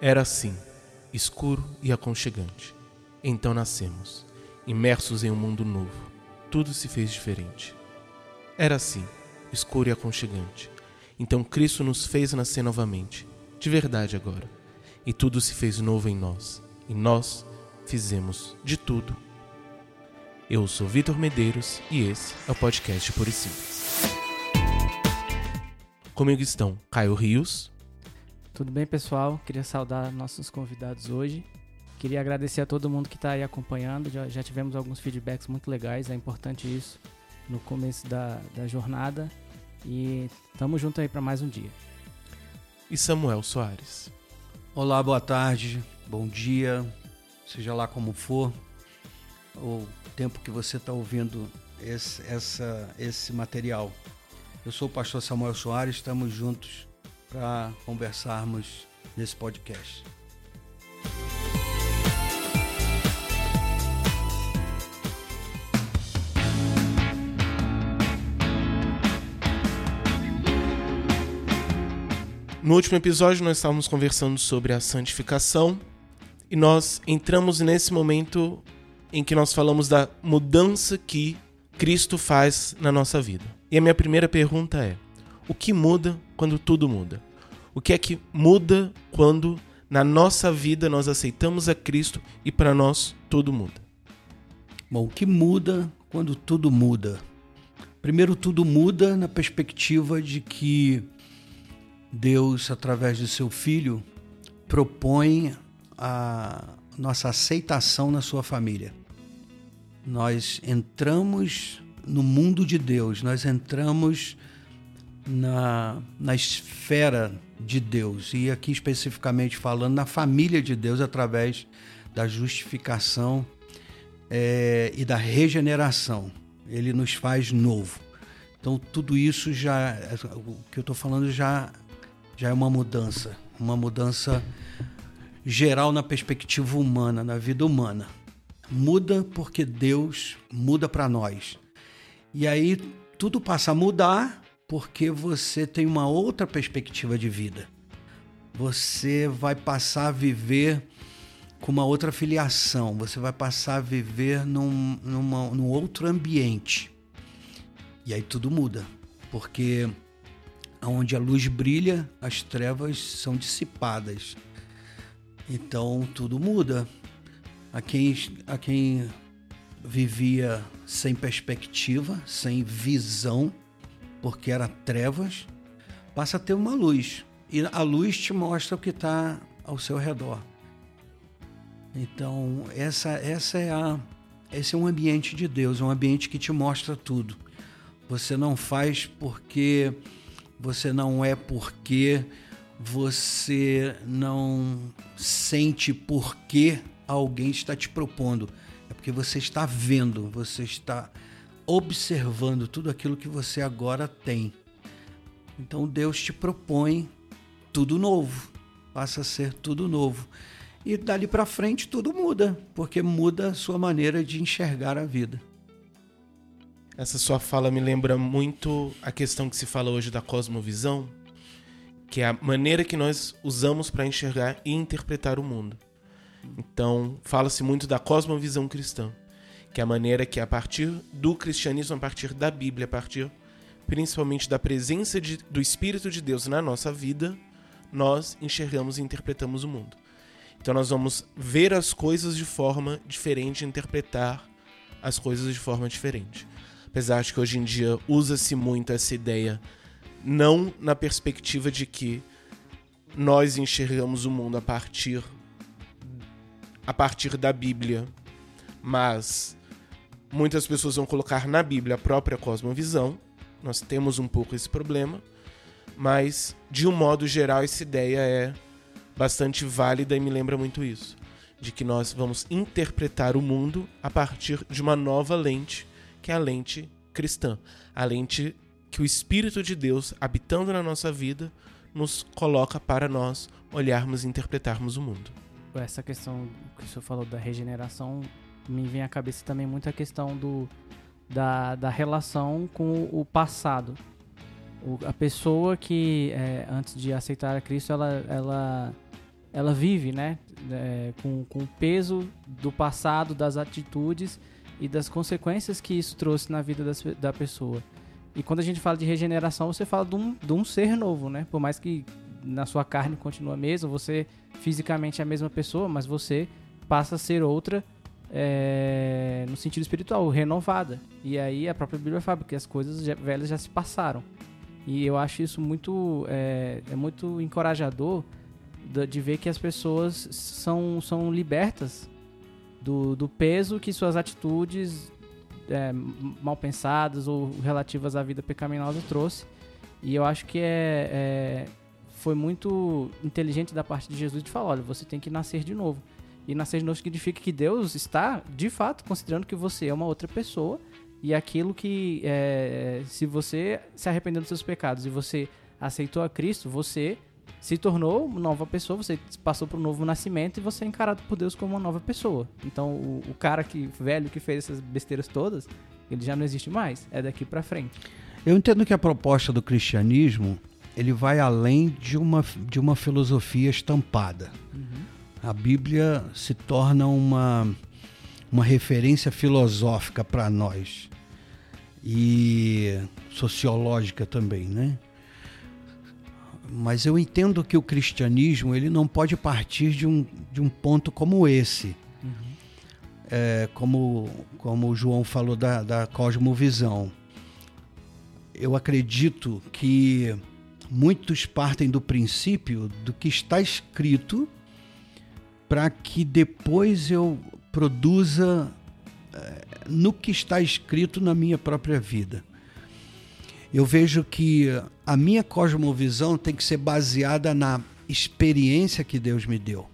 Era assim, escuro e aconchegante. Então nascemos, imersos em um mundo novo. Tudo se fez diferente. Era assim, escuro e aconchegante. Então Cristo nos fez nascer novamente, de verdade agora. E tudo se fez novo em nós. E nós fizemos de tudo. Eu sou Vitor Medeiros e esse é o podcast Por Simples. Comigo estão Caio Rios. Tudo bem, pessoal? Queria saudar nossos convidados hoje. Queria agradecer a todo mundo que está aí acompanhando. Já, já, tivemos alguns feedbacks muito legais, é importante isso no começo da, da jornada. E tamo junto aí para mais um dia. E Samuel Soares. Olá, boa tarde, bom dia, seja lá como for, o tempo que você está ouvindo esse, essa, esse material. Eu sou o pastor Samuel Soares, estamos juntos para conversarmos nesse podcast. No último episódio, nós estávamos conversando sobre a santificação e nós entramos nesse momento em que nós falamos da mudança que Cristo faz na nossa vida. E a minha primeira pergunta é: o que muda quando tudo muda? O que é que muda quando na nossa vida nós aceitamos a Cristo e para nós tudo muda? Bom, o que muda quando tudo muda? Primeiro, tudo muda na perspectiva de que Deus, através de seu Filho, propõe a nossa aceitação na sua família. Nós entramos no mundo de Deus, nós entramos na, na esfera de Deus, e aqui especificamente falando na família de Deus através da justificação é, e da regeneração. Ele nos faz novo. Então, tudo isso já, o que eu estou falando já, já é uma mudança, uma mudança geral na perspectiva humana, na vida humana. Muda porque Deus muda para nós. E aí tudo passa a mudar porque você tem uma outra perspectiva de vida. Você vai passar a viver com uma outra filiação, você vai passar a viver num, numa, num outro ambiente. E aí tudo muda, porque onde a luz brilha, as trevas são dissipadas. Então tudo muda. A quem, a quem vivia sem perspectiva, sem visão, porque era trevas, passa a ter uma luz. E a luz te mostra o que está ao seu redor. Então, essa, essa é a, esse é um ambiente de Deus, um ambiente que te mostra tudo. Você não faz porque você não é porque você não sente por que alguém está te propondo. É porque você está vendo, você está observando tudo aquilo que você agora tem. Então Deus te propõe tudo novo, passa a ser tudo novo. E dali para frente tudo muda, porque muda a sua maneira de enxergar a vida. Essa sua fala me lembra muito a questão que se fala hoje da cosmovisão, que é a maneira que nós usamos para enxergar e interpretar o mundo. Então, fala-se muito da cosmovisão cristã, que é a maneira que a partir do cristianismo, a partir da Bíblia, a partir principalmente da presença de, do Espírito de Deus na nossa vida, nós enxergamos e interpretamos o mundo. Então nós vamos ver as coisas de forma diferente, interpretar as coisas de forma diferente. Apesar de que hoje em dia usa-se muito essa ideia não na perspectiva de que nós enxergamos o mundo a partir a partir da Bíblia, mas muitas pessoas vão colocar na Bíblia a própria cosmovisão. Nós temos um pouco esse problema, mas de um modo geral essa ideia é bastante válida e me lembra muito isso, de que nós vamos interpretar o mundo a partir de uma nova lente, que é a lente cristã, a lente que o Espírito de Deus, habitando na nossa vida, nos coloca para nós olharmos e interpretarmos o mundo. Essa questão que o senhor falou da regeneração me vem à cabeça também muito a questão do, da, da relação com o passado. O, a pessoa que, é, antes de aceitar a Cristo, ela, ela, ela vive, né? É, com, com o peso do passado, das atitudes e das consequências que isso trouxe na vida das, da pessoa. E quando a gente fala de regeneração, você fala de um, de um ser novo, né? Por mais que na sua carne continue a mesma, você fisicamente é a mesma pessoa, mas você passa a ser outra é, no sentido espiritual, renovada. E aí a própria Bíblia fala que as coisas já, velhas já se passaram. E eu acho isso muito, é, é muito encorajador de, de, ver que as pessoas são, são libertas do, do peso que suas atitudes é, mal pensadas ou relativas à vida pecaminosa trouxe. E eu acho que é, é, foi muito inteligente da parte de Jesus de falar: olha, você tem que nascer de novo. E nascer de novo significa que Deus está, de fato, considerando que você é uma outra pessoa e aquilo que, é, se você se arrependeu dos seus pecados e você aceitou a Cristo, você se tornou uma nova pessoa, você passou para um novo nascimento e você é encarado por Deus como uma nova pessoa. Então, o, o cara que velho que fez essas besteiras todas, ele já não existe mais, é daqui para frente. Eu entendo que a proposta do cristianismo ele vai além de uma, de uma filosofia estampada. Uhum a Bíblia se torna uma, uma referência filosófica para nós e sociológica também, né? Mas eu entendo que o cristianismo ele não pode partir de um, de um ponto como esse. Uhum. É, como, como o João falou da, da cosmovisão. Eu acredito que muitos partem do princípio do que está escrito para que depois eu produza eh, no que está escrito na minha própria vida. Eu vejo que a minha cosmovisão tem que ser baseada na experiência que Deus me deu.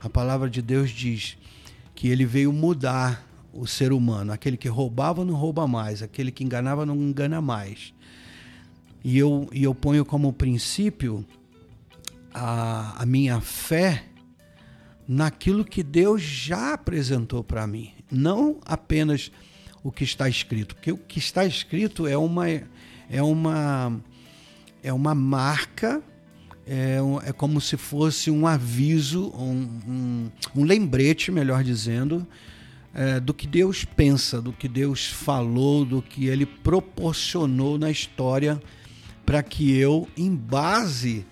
A palavra de Deus diz que ele veio mudar o ser humano. Aquele que roubava não rouba mais, aquele que enganava não engana mais. E eu, e eu ponho como princípio a, a minha fé naquilo que Deus já apresentou para mim, não apenas o que está escrito, porque o que está escrito é uma é uma é uma marca, é, é como se fosse um aviso, um, um, um lembrete, melhor dizendo, é, do que Deus pensa, do que Deus falou, do que Ele proporcionou na história, para que eu, em base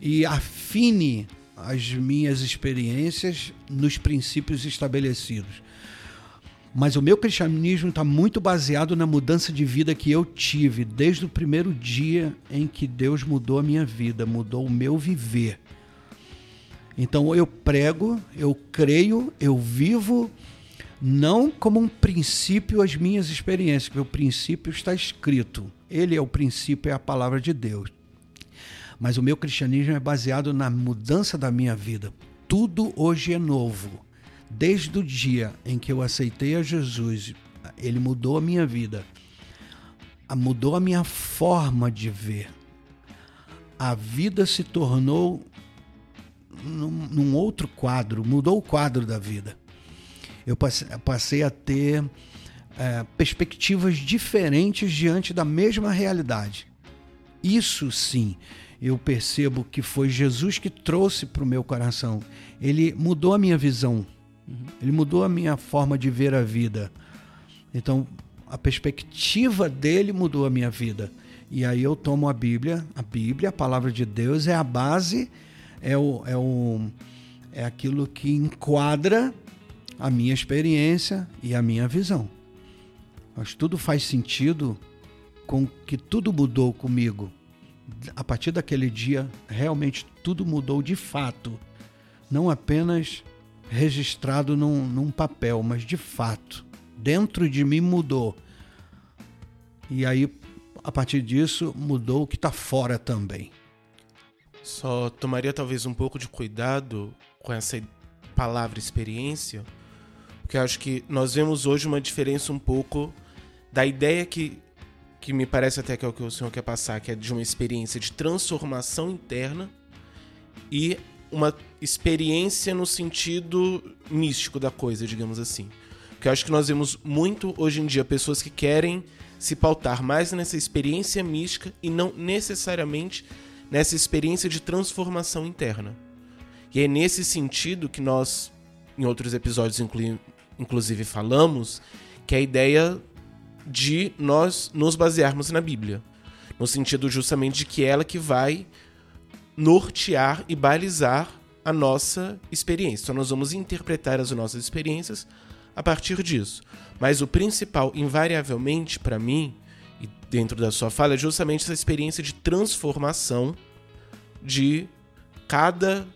e afine as minhas experiências nos princípios estabelecidos. Mas o meu cristianismo está muito baseado na mudança de vida que eu tive desde o primeiro dia em que Deus mudou a minha vida, mudou o meu viver. Então eu prego, eu creio, eu vivo não como um princípio as minhas experiências, porque o princípio está escrito. Ele é o princípio, é a palavra de Deus. Mas o meu cristianismo é baseado na mudança da minha vida. Tudo hoje é novo. Desde o dia em que eu aceitei a Jesus, ele mudou a minha vida, mudou a minha forma de ver. A vida se tornou num, num outro quadro, mudou o quadro da vida. Eu passei, a ter é, perspectivas diferentes diante da mesma realidade. Isso sim eu percebo que foi Jesus que trouxe para o meu coração. Ele mudou a minha visão, uhum. ele mudou a minha forma de ver a vida. Então, a perspectiva dele mudou a minha vida. E aí eu tomo a Bíblia, a Bíblia, a palavra de Deus é a base, é, o, é, o, é aquilo que enquadra a minha experiência e a minha visão. Mas tudo faz sentido com que tudo mudou comigo a partir daquele dia, realmente tudo mudou de fato. Não apenas registrado num, num papel, mas de fato. Dentro de mim mudou. E aí, a partir disso, mudou o que está fora também. Só tomaria talvez um pouco de cuidado com essa palavra experiência, porque acho que nós vemos hoje uma diferença um pouco da ideia que que me parece até que é o que o senhor quer passar, que é de uma experiência de transformação interna e uma experiência no sentido místico da coisa, digamos assim. Porque eu acho que nós vemos muito hoje em dia pessoas que querem se pautar mais nessa experiência mística e não necessariamente nessa experiência de transformação interna. E é nesse sentido que nós, em outros episódios, inclu inclusive, falamos que a ideia de nós nos basearmos na Bíblia. No sentido justamente de que é ela que vai nortear e balizar a nossa experiência. Então, nós vamos interpretar as nossas experiências a partir disso. Mas o principal, invariavelmente, para mim, e dentro da sua fala, é justamente essa experiência de transformação de cada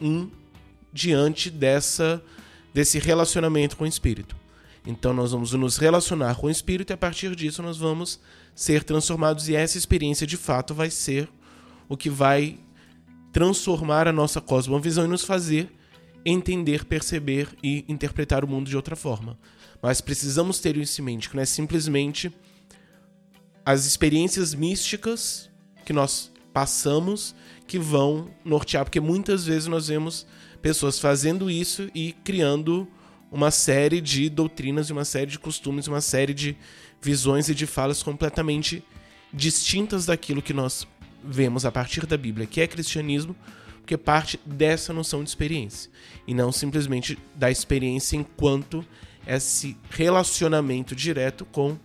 um diante dessa desse relacionamento com o espírito. Então nós vamos nos relacionar com o espírito e a partir disso nós vamos ser transformados e essa experiência de fato vai ser o que vai transformar a nossa cosmovisão e nos fazer entender, perceber e interpretar o mundo de outra forma. Mas precisamos ter isso em mente, que não é simplesmente as experiências místicas que nós passamos que vão nortear, porque muitas vezes nós vemos pessoas fazendo isso e criando uma série de doutrinas, uma série de costumes, uma série de visões e de falas completamente distintas daquilo que nós vemos a partir da Bíblia, que é cristianismo, porque parte dessa noção de experiência e não simplesmente da experiência enquanto esse relacionamento direto com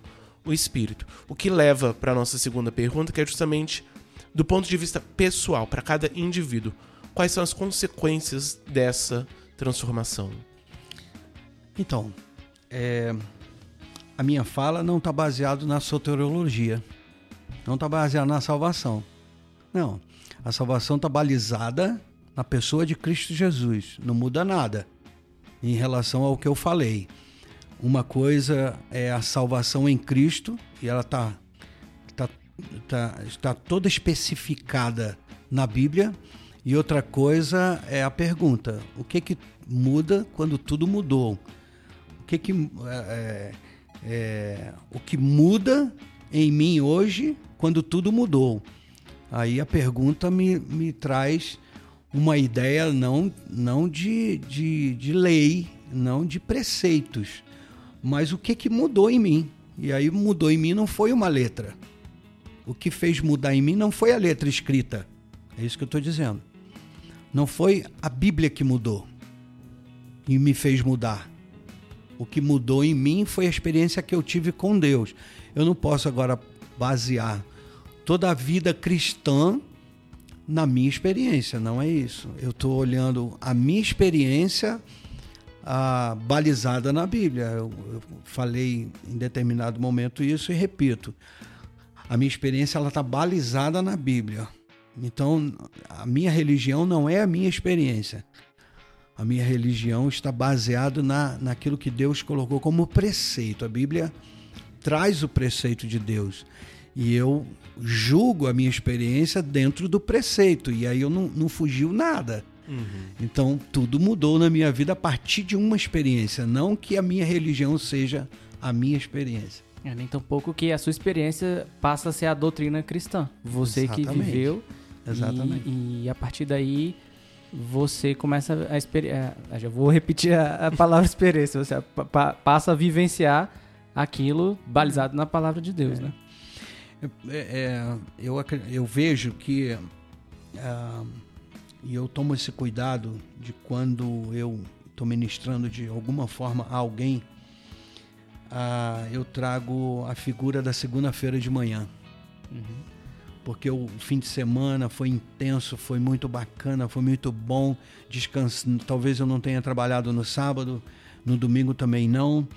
o espírito. O que leva para a nossa segunda pergunta, que é justamente do ponto de vista pessoal, para cada indivíduo, quais são as consequências dessa transformação? Então, é, a minha fala não está baseada na soteriologia, não está baseada na salvação. Não, a salvação está balizada na pessoa de Cristo Jesus, não muda nada em relação ao que eu falei. Uma coisa é a salvação em Cristo, e ela está tá, tá, tá toda especificada na Bíblia, e outra coisa é a pergunta: o que, que muda quando tudo mudou? O que, que, é, é, é o que muda em mim hoje quando tudo mudou? Aí a pergunta me, me traz uma ideia não, não de, de, de lei, não de preceitos, mas o que, que mudou em mim? E aí mudou em mim não foi uma letra. O que fez mudar em mim não foi a letra escrita. É isso que eu estou dizendo. Não foi a Bíblia que mudou e me fez mudar. O que mudou em mim foi a experiência que eu tive com Deus. Eu não posso agora basear toda a vida cristã na minha experiência, não é isso. Eu estou olhando a minha experiência a, balizada na Bíblia. Eu, eu, falei em determinado momento isso e repito. A minha experiência ela está balizada na Bíblia. Então, a minha religião não é a minha experiência. A minha religião está baseada na, naquilo que Deus colocou como preceito. A Bíblia traz o preceito de Deus. E eu julgo a minha experiência dentro do preceito. E aí eu não, não fugiu nada. Uhum. Então, tudo mudou na minha vida a partir de uma experiência, não que a minha religião seja a minha experiência. É, nem tampouco que a sua experiência passa a ser a doutrina cristã. Você Exatamente. que viveu. Exatamente. E, e, a partir daí você começa a experiência. É, já vou repetir a, a palavra experiência. Você pa, passa a vivenciar aquilo balizado na palavra de Deus, é. né? É, é eu, eu vejo que. Uh, e eu tomo esse cuidado de quando eu estou ministrando de alguma forma a alguém, ah, eu trago a figura da segunda-feira de manhã. Uhum. Porque o fim de semana foi intenso, foi muito bacana, foi muito bom. Descanso. Talvez eu não tenha trabalhado no sábado, no domingo também não.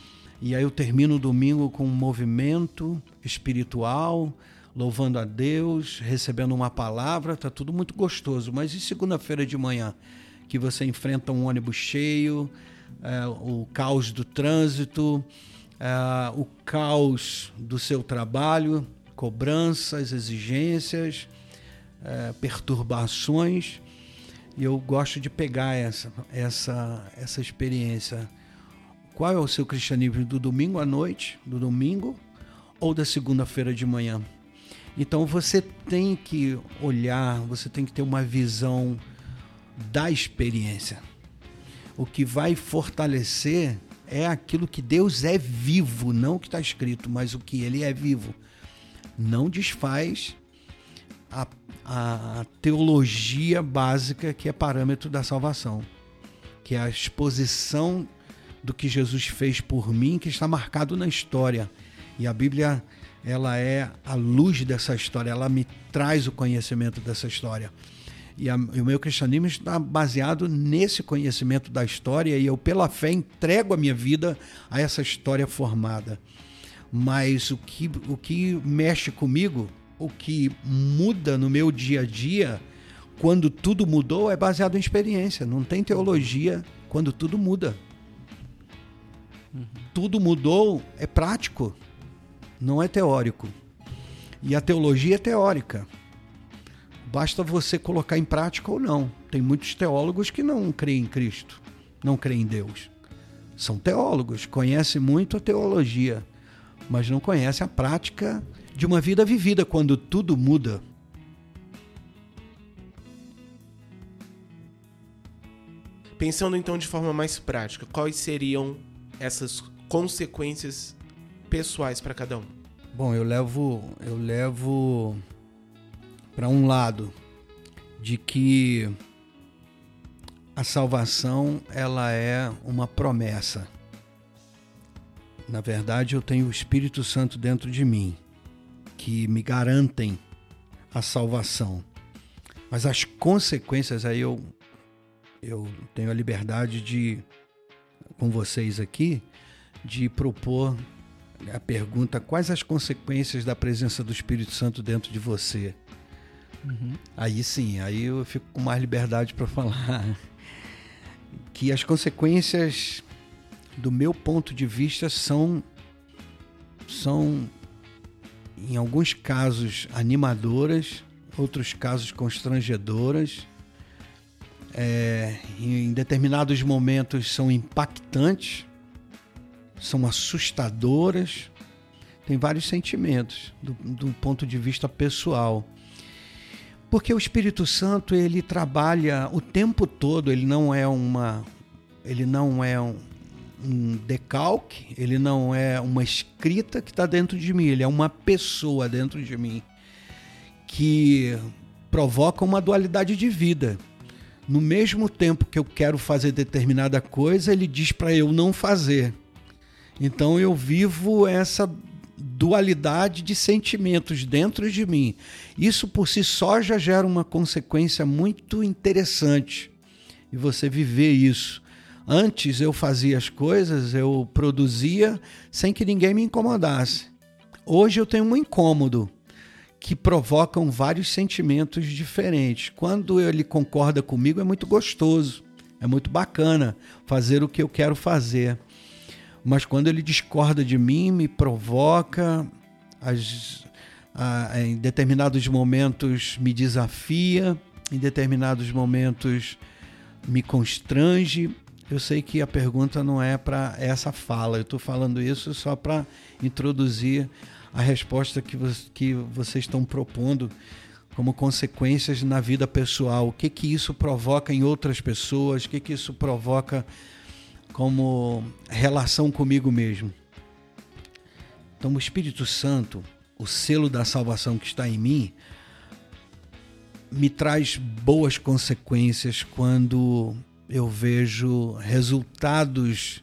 E aí eu termino o domingo com um movimento espiritual, louvando a Deus, recebendo uma palavra, tá tudo muito gostoso. Mas e segunda-feira de manhã, que você enfrenta um ônibus cheio, é, o caos do trânsito, é, o caos do seu trabalho, cobranças, exigências, é, perturbações. E eu gosto de pegar essa, essa, essa experiência. Qual é o seu cristianismo do domingo à noite, do domingo ou da segunda-feira de manhã? Então você tem que olhar, você tem que ter uma visão da experiência. O que vai fortalecer é aquilo que Deus é vivo, não o que está escrito, mas o que Ele é vivo. Não desfaz a, a, teologia básica que é parâmetro da salvação, que é a exposição do que Jesus fez por mim, que está marcado na história. E a Bíblia, ela é a luz dessa história, ela me traz o conhecimento dessa história. E, a, e, o meu cristianismo está baseado nesse conhecimento da história e eu, pela fé, entrego a minha vida a essa história formada. Mas o que, o que mexe comigo, o que muda no meu dia a dia, quando tudo mudou, é baseado em experiência. Não tem teologia quando tudo muda. Uhum. Tudo mudou é prático, não é teórico. E a teologia é teórica. Basta você colocar em prática ou não. Tem muitos teólogos que não creem em Cristo, não creem em Deus. São teólogos, conhecem muito a teologia, mas não conhecem a prática de uma vida vivida quando tudo muda. Pensando então de forma mais prática, quais seriam essas consequências pessoais para cada um? Bom, eu levo eu levo para um lado de que a salvação ela é uma promessa. Na verdade, eu tenho o Espírito Santo dentro de mim que me garantem a salvação. Mas as consequências aí eu eu tenho a liberdade de com vocês aqui de propor a pergunta quais as consequências da presença do Espírito Santo dentro de você. Uhum. Aí sim, aí eu fico com mais liberdade para falar que as consequências, do meu ponto de vista, são, são em alguns casos animadoras, outros casos constrangedoras. É, em determinados momentos são impactantes, são assustadoras, tem vários sentimentos do, do ponto de vista pessoal. Porque o Espírito Santo, ele trabalha o tempo todo, ele não é uma ele não é um, um decalque, ele não é uma escrita que está dentro de mim, ele é uma pessoa dentro de mim que provoca uma dualidade de vida. No mesmo tempo que eu quero fazer determinada coisa, ele diz para eu não fazer. Então eu vivo essa dualidade de sentimentos dentro de mim. Isso por si só já gera uma consequência muito interessante e você viver isso. Antes eu fazia as coisas, eu produzia sem que ninguém me incomodasse. Hoje eu tenho um incômodo que provocam vários sentimentos diferentes. Quando ele concorda comigo é muito gostoso, é muito bacana fazer o que eu quero fazer mas quando ele discorda de mim, me provoca, as, a, em determinados momentos me desafia, em determinados momentos me constrange. Eu sei que a pergunta não é para essa fala, eu estou falando isso só para introduzir a resposta que, que vocês estão propondo como consequências na vida pessoal. O que, que isso provoca em outras pessoas, o que, que isso provoca como relação comigo mesmo. Então, o Espírito Santo, o selo da salvação que está em mim, me traz boas consequências quando eu vejo resultados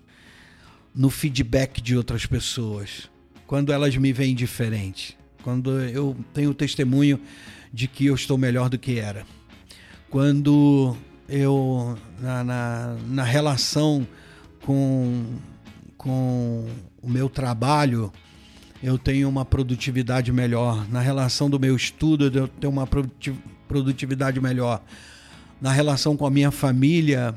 no feedback de outras pessoas, quando elas me veem diferente, quando eu tenho testemunho de que eu estou melhor do que era, quando eu, na, na, na relação com, com o meu trabalho, eu tenho uma produtividade melhor. Na relação do meu estudo, eu tenho uma produtividade melhor. Na relação com a minha família,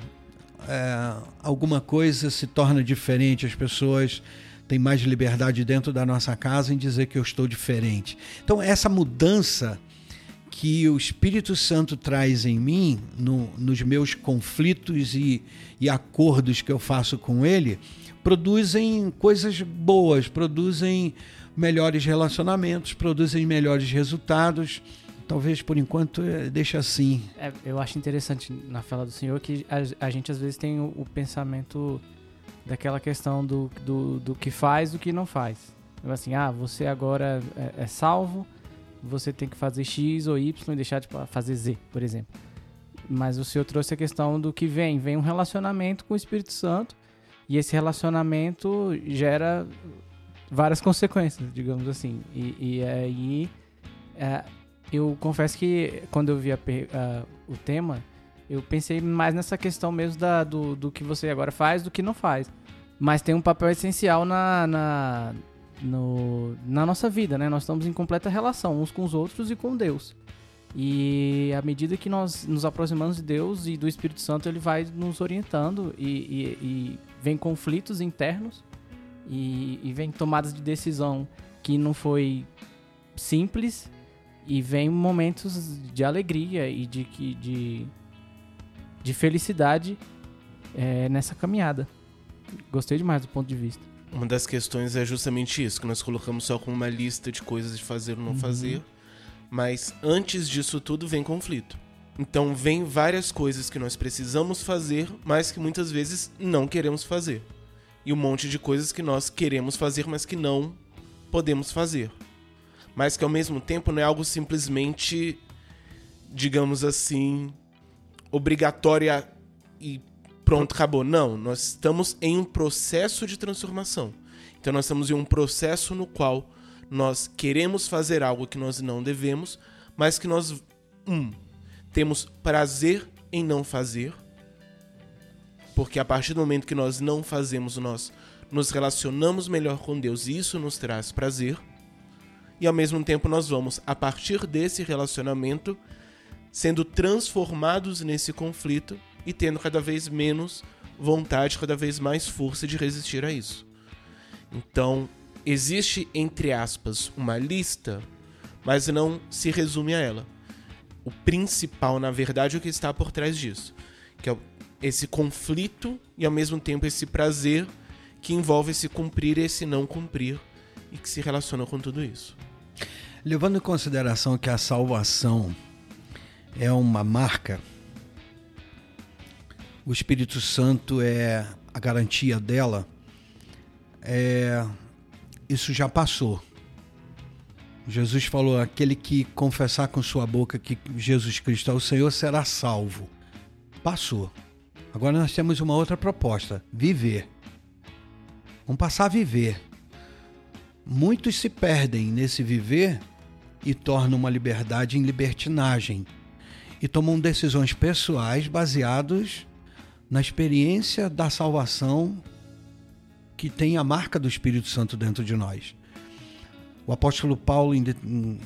é, alguma coisa se torna diferente. As pessoas têm mais liberdade dentro da nossa casa em dizer que eu estou diferente. Então, essa mudança que o Espírito Santo traz em mim, no, nos meus conflitos e, e acordos que eu faço com Ele, produzem coisas boas, produzem melhores relacionamentos, produzem melhores resultados. Talvez por enquanto eh, deixe assim. É, eu acho interessante na fala do senhor que a, a gente às vezes tem o, o pensamento daquela questão do, do, do, que faz do que não faz. Então, assim, ah, você agora é, é salvo, você tem que fazer X ou Y e deixar de fazer Z, por exemplo. Mas o Senhor trouxe a questão do que vem. Vem um relacionamento com o Espírito Santo e esse relacionamento gera várias consequências, digamos assim. E, e aí é, eu confesso que quando eu vi a, a, o tema, eu pensei mais nessa questão mesmo da, do, do que você agora faz do que não faz. Mas tem um papel essencial na, na, no, na nossa vida, né? Nós estamos em completa relação uns com os outros e com Deus. E à medida que nós nos aproximamos de Deus e do Espírito Santo, ele vai nos orientando e, e, e vem conflitos internos e, e vem tomadas de decisão que não foi simples e vem momentos de alegria e de, de, de felicidade é, nessa caminhada. Gostei demais do ponto de vista. Uma das questões é justamente isso, que nós colocamos só como uma lista de coisas de fazer ou não uhum. fazer, mas antes disso tudo vem conflito. Então vem várias coisas que nós precisamos fazer, mas que muitas vezes não queremos fazer. E um monte de coisas que nós queremos fazer, mas que não podemos fazer mas que ao mesmo tempo não é algo simplesmente, digamos assim, obrigatória e pronto, acabou. Não, nós estamos em um processo de transformação. Então nós estamos em um processo no qual nós queremos fazer algo que nós não devemos, mas que nós um, temos prazer em não fazer, porque a partir do momento que nós não fazemos, nós nos relacionamos melhor com Deus e isso nos traz prazer e ao mesmo tempo nós vamos, a partir desse relacionamento, sendo transformados nesse conflito e tendo cada vez menos vontade, cada vez mais força de resistir a isso. Então, existe, entre aspas, uma lista, mas não se resume a ela. O principal, na verdade, é o que está por trás disso, que é esse conflito e ao mesmo tempo esse prazer que envolve esse cumprir e esse não cumprir e que se relaciona com tudo isso. Levando em consideração que a salvação é uma marca, o Espírito Santo é a garantia dela, é, isso já passou. Jesus falou: aquele que confessar com sua boca que Jesus Cristo é o Senhor será salvo. Passou. Agora nós temos uma outra proposta: viver. Vamos passar a viver. Muitos se perdem nesse viver e tornam uma liberdade em libertinagem e tomam decisões pessoais baseadas na experiência da salvação que tem a marca do Espírito Santo dentro de nós. O apóstolo Paulo, em, em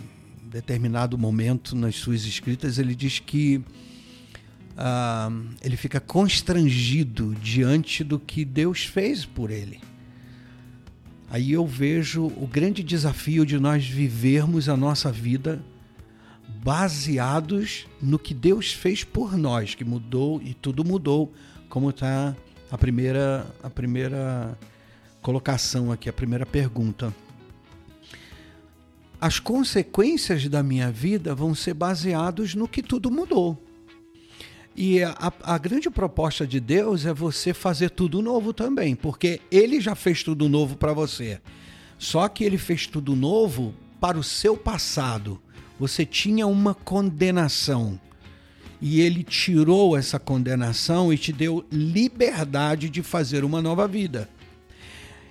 determinado momento nas suas escritas, ele diz que ah, ele fica constrangido diante do que Deus fez por ele aí eu vejo o grande desafio de nós vivermos a nossa vida baseados no que Deus fez por nós, que mudou e tudo mudou, como está a primeira, a primeira colocação aqui, a primeira pergunta. As consequências da minha vida vão ser baseados no que tudo mudou. E a, a, grande proposta de Deus é você fazer tudo novo também, porque Ele já fez tudo novo para você. Só que Ele fez tudo novo para o seu passado. Você tinha uma condenação. E Ele tirou essa condenação e te deu liberdade de fazer uma nova vida.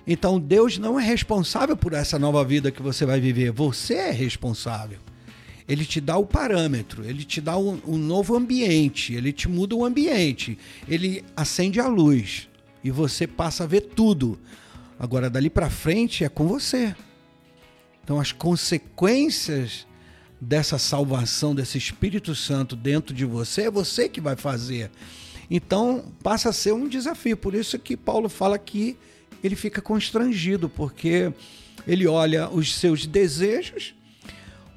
Então Deus não é responsável por essa nova vida que você vai viver, você é responsável ele te dá o parâmetro, ele te dá um, um novo ambiente, ele te muda o ambiente, ele acende a luz e você passa a ver tudo. Agora, dali para frente é com você. Então, as consequências dessa salvação, desse Espírito Santo dentro de você, é você que vai fazer. Então, passa a ser um desafio. Por isso que Paulo fala que ele fica constrangido, porque ele olha os seus desejos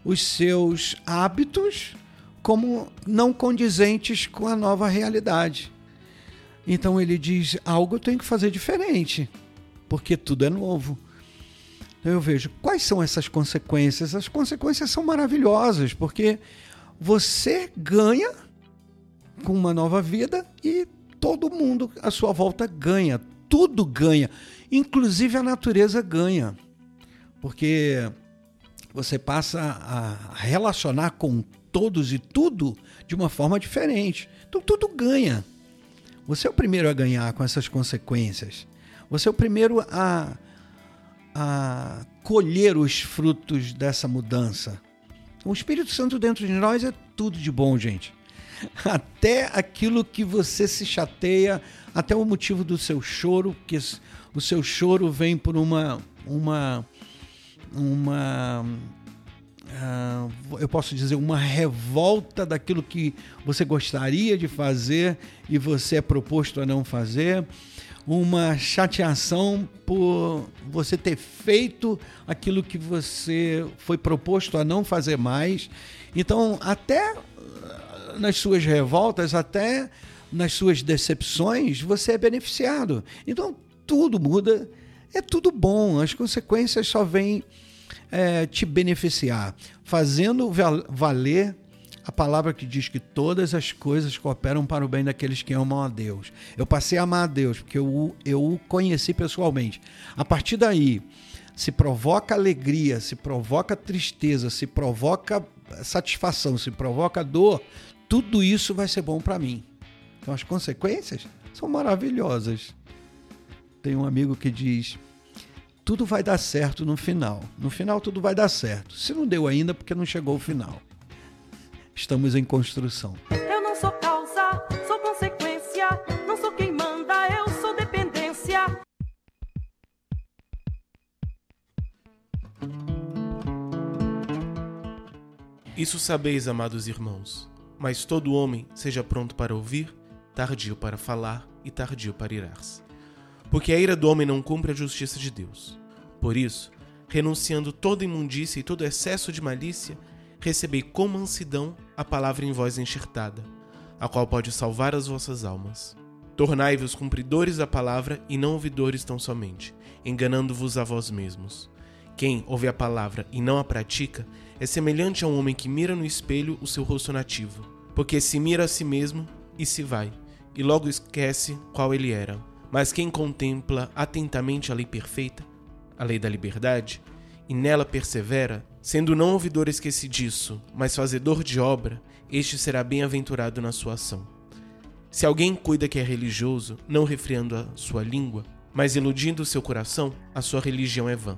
os seus hábitos como não condizentes com a nova realidade. Então ele diz: algo eu tenho que fazer diferente, porque tudo é novo. Então eu vejo quais são essas consequências. As consequências são maravilhosas, porque você ganha com uma nova vida e todo mundo à sua volta ganha. Tudo ganha, inclusive a natureza ganha. Porque você passa a relacionar com todos e tudo de uma forma diferente. Então tudo ganha. Você é o primeiro a ganhar com essas consequências. Você é o primeiro a, a colher os frutos dessa mudança. O Espírito Santo dentro de nós é tudo de bom, gente. Até aquilo que você se chateia, até o motivo do seu choro, que o seu choro vem por uma uma uma uh, eu posso dizer uma revolta daquilo que você gostaria de fazer e você é proposto a não fazer uma chateação por você ter feito aquilo que você foi proposto a não fazer mais. Então, até uh, nas suas revoltas, até nas suas decepções, você é beneficiado. Então, tudo muda, é tudo bom, as consequências só vêm é, te beneficiar, fazendo valer a palavra que diz que todas as coisas cooperam para o bem daqueles que amam a Deus. Eu passei a amar a Deus porque eu, eu o conheci pessoalmente. A partir daí, se provoca alegria, se provoca tristeza, se provoca satisfação, se provoca dor, tudo isso vai ser bom para mim. Então as consequências são maravilhosas. Tem um amigo que diz: tudo vai dar certo no final. No final tudo vai dar certo. Se não deu ainda, porque não chegou o final. Estamos em construção. Eu não sou causa, sou consequência. Não sou quem manda, eu sou dependência. Isso sabeis, amados irmãos. Mas todo homem seja pronto para ouvir, tardio para falar e tardio para irar-se. Porque a ira do homem não cumpre a justiça de Deus. Por isso, renunciando toda imundícia e todo excesso de malícia, recebei com mansidão a palavra em voz enxertada, a qual pode salvar as vossas almas. Tornai-vos cumpridores da palavra e não ouvidores tão somente, enganando-vos a vós mesmos. Quem ouve a palavra e não a pratica é semelhante a um homem que mira no espelho o seu rosto nativo, porque se mira a si mesmo e se vai, e logo esquece qual ele era. Mas quem contempla atentamente a lei perfeita, a lei da liberdade, e nela persevera, sendo não ouvidor esquecidiço, mas fazedor de obra, este será bem-aventurado na sua ação. Se alguém cuida que é religioso, não refriando a sua língua, mas iludindo o seu coração, a sua religião é vã.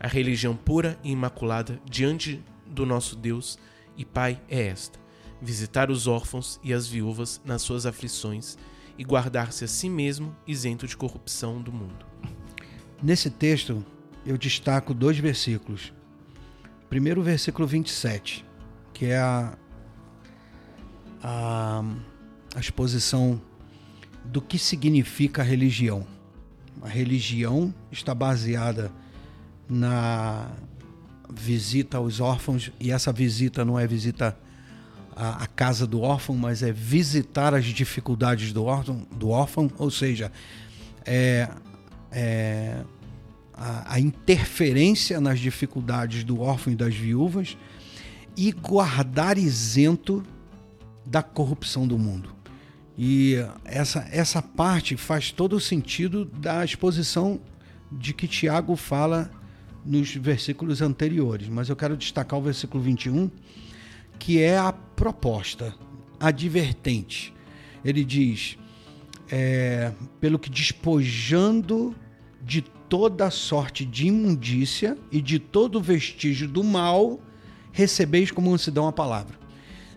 A religião pura e imaculada diante do nosso Deus e Pai é esta: visitar os órfãos e as viúvas nas suas aflições e guardar-se a si mesmo isento de corrupção do mundo. Nesse texto, eu destaco dois versículos. Primeiro, o versículo 27, que é a, a, a exposição do que significa a religião. A religião está baseada na visita aos órfãos, e essa visita não é visita à, à casa do órfão, mas é visitar as dificuldades do órfão, do órfão ou seja, é, é a, a interferência nas dificuldades do órfão e das viúvas e guardar isento da corrupção do mundo. E essa, essa parte faz todo o sentido da exposição de que Tiago fala nos versículos anteriores, mas eu quero destacar o versículo 21, que é a proposta advertente. Ele diz: é, pelo que despojando de toda sorte de imundícia e de todo vestígio do mal, recebeis como mansidão a palavra.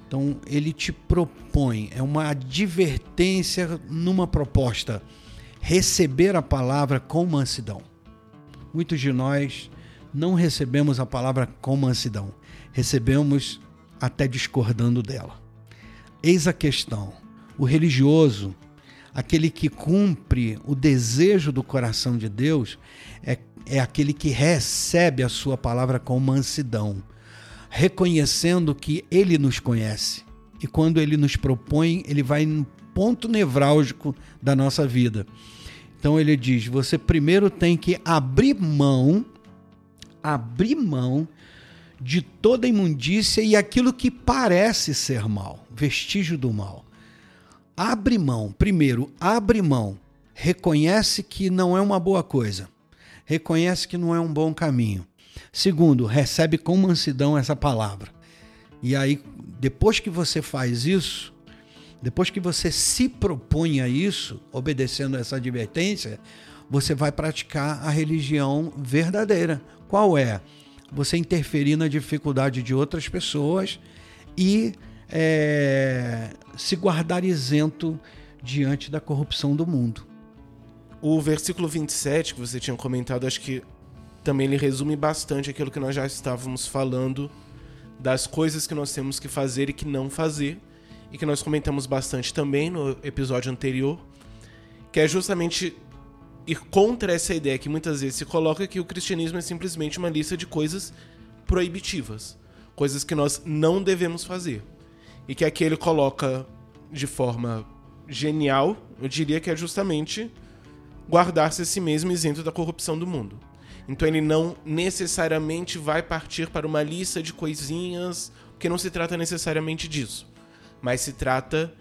Então, ele te propõe, é uma advertência numa proposta, receber a palavra com mansidão. Muitos de nós não recebemos a palavra com mansidão, recebemos até discordando dela. Eis a questão: o religioso aquele que cumpre o desejo do coração de Deus é, é aquele que recebe a sua palavra com mansidão, reconhecendo que ele nos conhece. E quando ele nos propõe, ele vai no ponto nevrálgico da nossa vida. Então ele diz: você primeiro tem que abrir mão, abrir mão de toda imundícia e aquilo que parece ser mal, vestígio do mal abre mão, primeiro, abre mão, reconhece que não é uma boa coisa, reconhece que não é um bom caminho, Segundo, recebe com mansidão essa palavra. E aí, depois que você faz isso, depois que você se propõe a isso, obedecendo essa advertência, você vai praticar a religião verdadeira. Qual é? Você interferir na dificuldade de outras pessoas e é, se guardar isento diante da corrupção do mundo. O versículo 27 que você tinha comentado, acho que também ele resume bastante aquilo que nós já estávamos falando das coisas que nós temos que fazer e que não fazer, e que nós comentamos bastante também no episódio anterior, que é justamente ir contra essa ideia que muitas vezes se coloca que o cristianismo é simplesmente uma lista de coisas proibitivas, coisas que nós não devemos fazer. E que aqui ele coloca de forma genial, eu diria que é justamente guardar-se a si mesmo isento da corrupção do mundo. Então ele não necessariamente vai partir para uma lista de coisinhas, porque não se trata necessariamente disso, mas se trata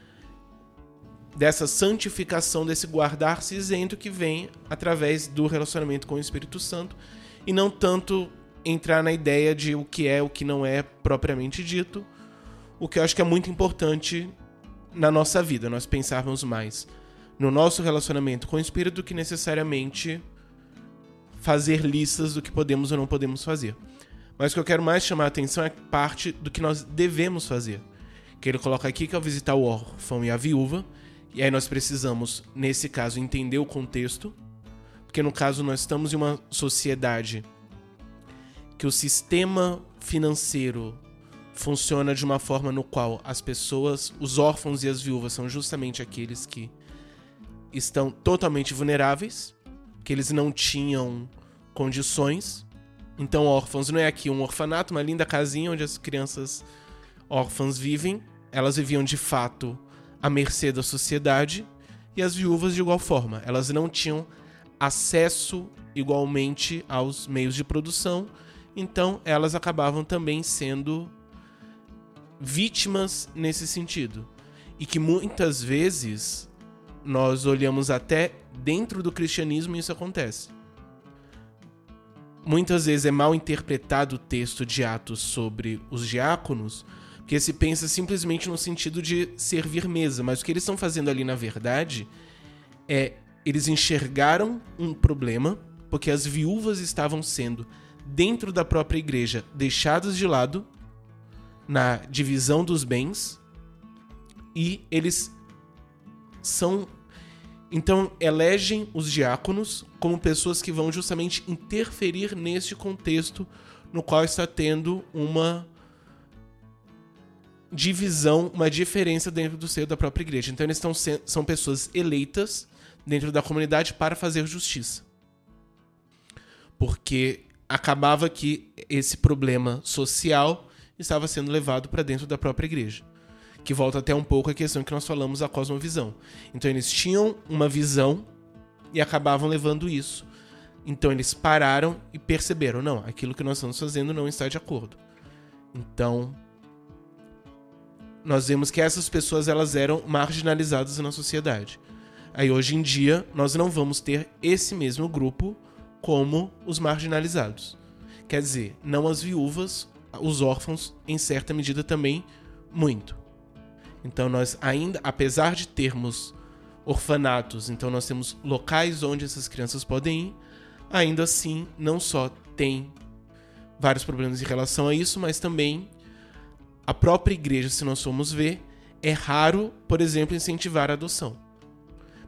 dessa santificação, desse guardar-se isento que vem através do relacionamento com o Espírito Santo e não tanto entrar na ideia de o que é, o que não é propriamente dito, o que eu acho que é muito importante na nossa vida, nós pensarmos mais no nosso relacionamento com o Espírito do que necessariamente fazer listas do que podemos ou não podemos fazer. Mas o que eu quero mais chamar a atenção é parte do que nós devemos fazer. Que ele coloca aqui que ao visitar o órfão e a viúva, e aí nós precisamos, nesse caso, entender o contexto, porque no caso nós estamos em uma sociedade que o sistema financeiro funciona de uma forma no qual as pessoas, os órfãos e as viúvas são justamente aqueles que estão totalmente vulneráveis, que eles não tinham condições. Então, órfãos não é aqui um orfanato, uma linda casinha onde as crianças órfãs vivem. Elas viviam de fato à mercê da sociedade. E as viúvas, de igual forma, elas não tinham acesso igualmente aos meios de produção. Então, elas acabavam também sendo vítimas nesse sentido. E que muitas vezes nós olhamos até dentro do cristianismo e isso acontece. Muitas vezes é mal interpretado o texto de Atos sobre os diáconos, porque se pensa simplesmente no sentido de servir mesa, mas o que eles estão fazendo ali na verdade é eles enxergaram um problema, porque as viúvas estavam sendo dentro da própria igreja deixadas de lado na divisão dos bens e eles são então, elegem os diáconos como pessoas que vão justamente interferir neste contexto no qual está tendo uma divisão, uma diferença dentro do seio da própria igreja. Então, eles estão são pessoas eleitas dentro da comunidade para fazer justiça. Porque acabava que esse problema social estava sendo levado para dentro da própria igreja que volta até um pouco a questão que nós falamos da cosmovisão. Então eles tinham uma visão e acabavam levando isso. Então eles pararam e perceberam, não, aquilo que nós estamos fazendo não está de acordo. Então nós vemos que essas pessoas elas eram marginalizadas na sociedade. Aí hoje em dia nós não vamos ter esse mesmo grupo como os marginalizados. Quer dizer, não as viúvas, os órfãos em certa medida também muito. Então nós ainda, apesar de termos orfanatos, então nós temos locais onde essas crianças podem ir, ainda assim não só tem vários problemas em relação a isso, mas também a própria igreja, se nós formos ver, é raro, por exemplo, incentivar a adoção.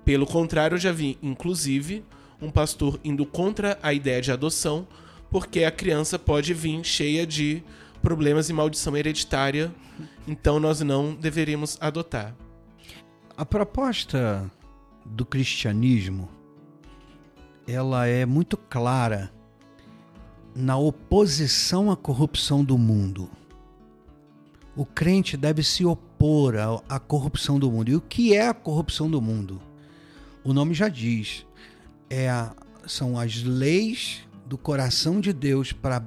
Pelo contrário, eu já vi, inclusive, um pastor indo contra a ideia de adoção, porque a criança pode vir cheia de problemas e maldição hereditária, então nós não deveríamos adotar. A proposta do cristianismo ela é muito clara na oposição à corrupção do mundo. O crente deve se opor à, corrupção do mundo. E o que é a corrupção do mundo? O nome já diz. É a, são as leis do coração de Deus para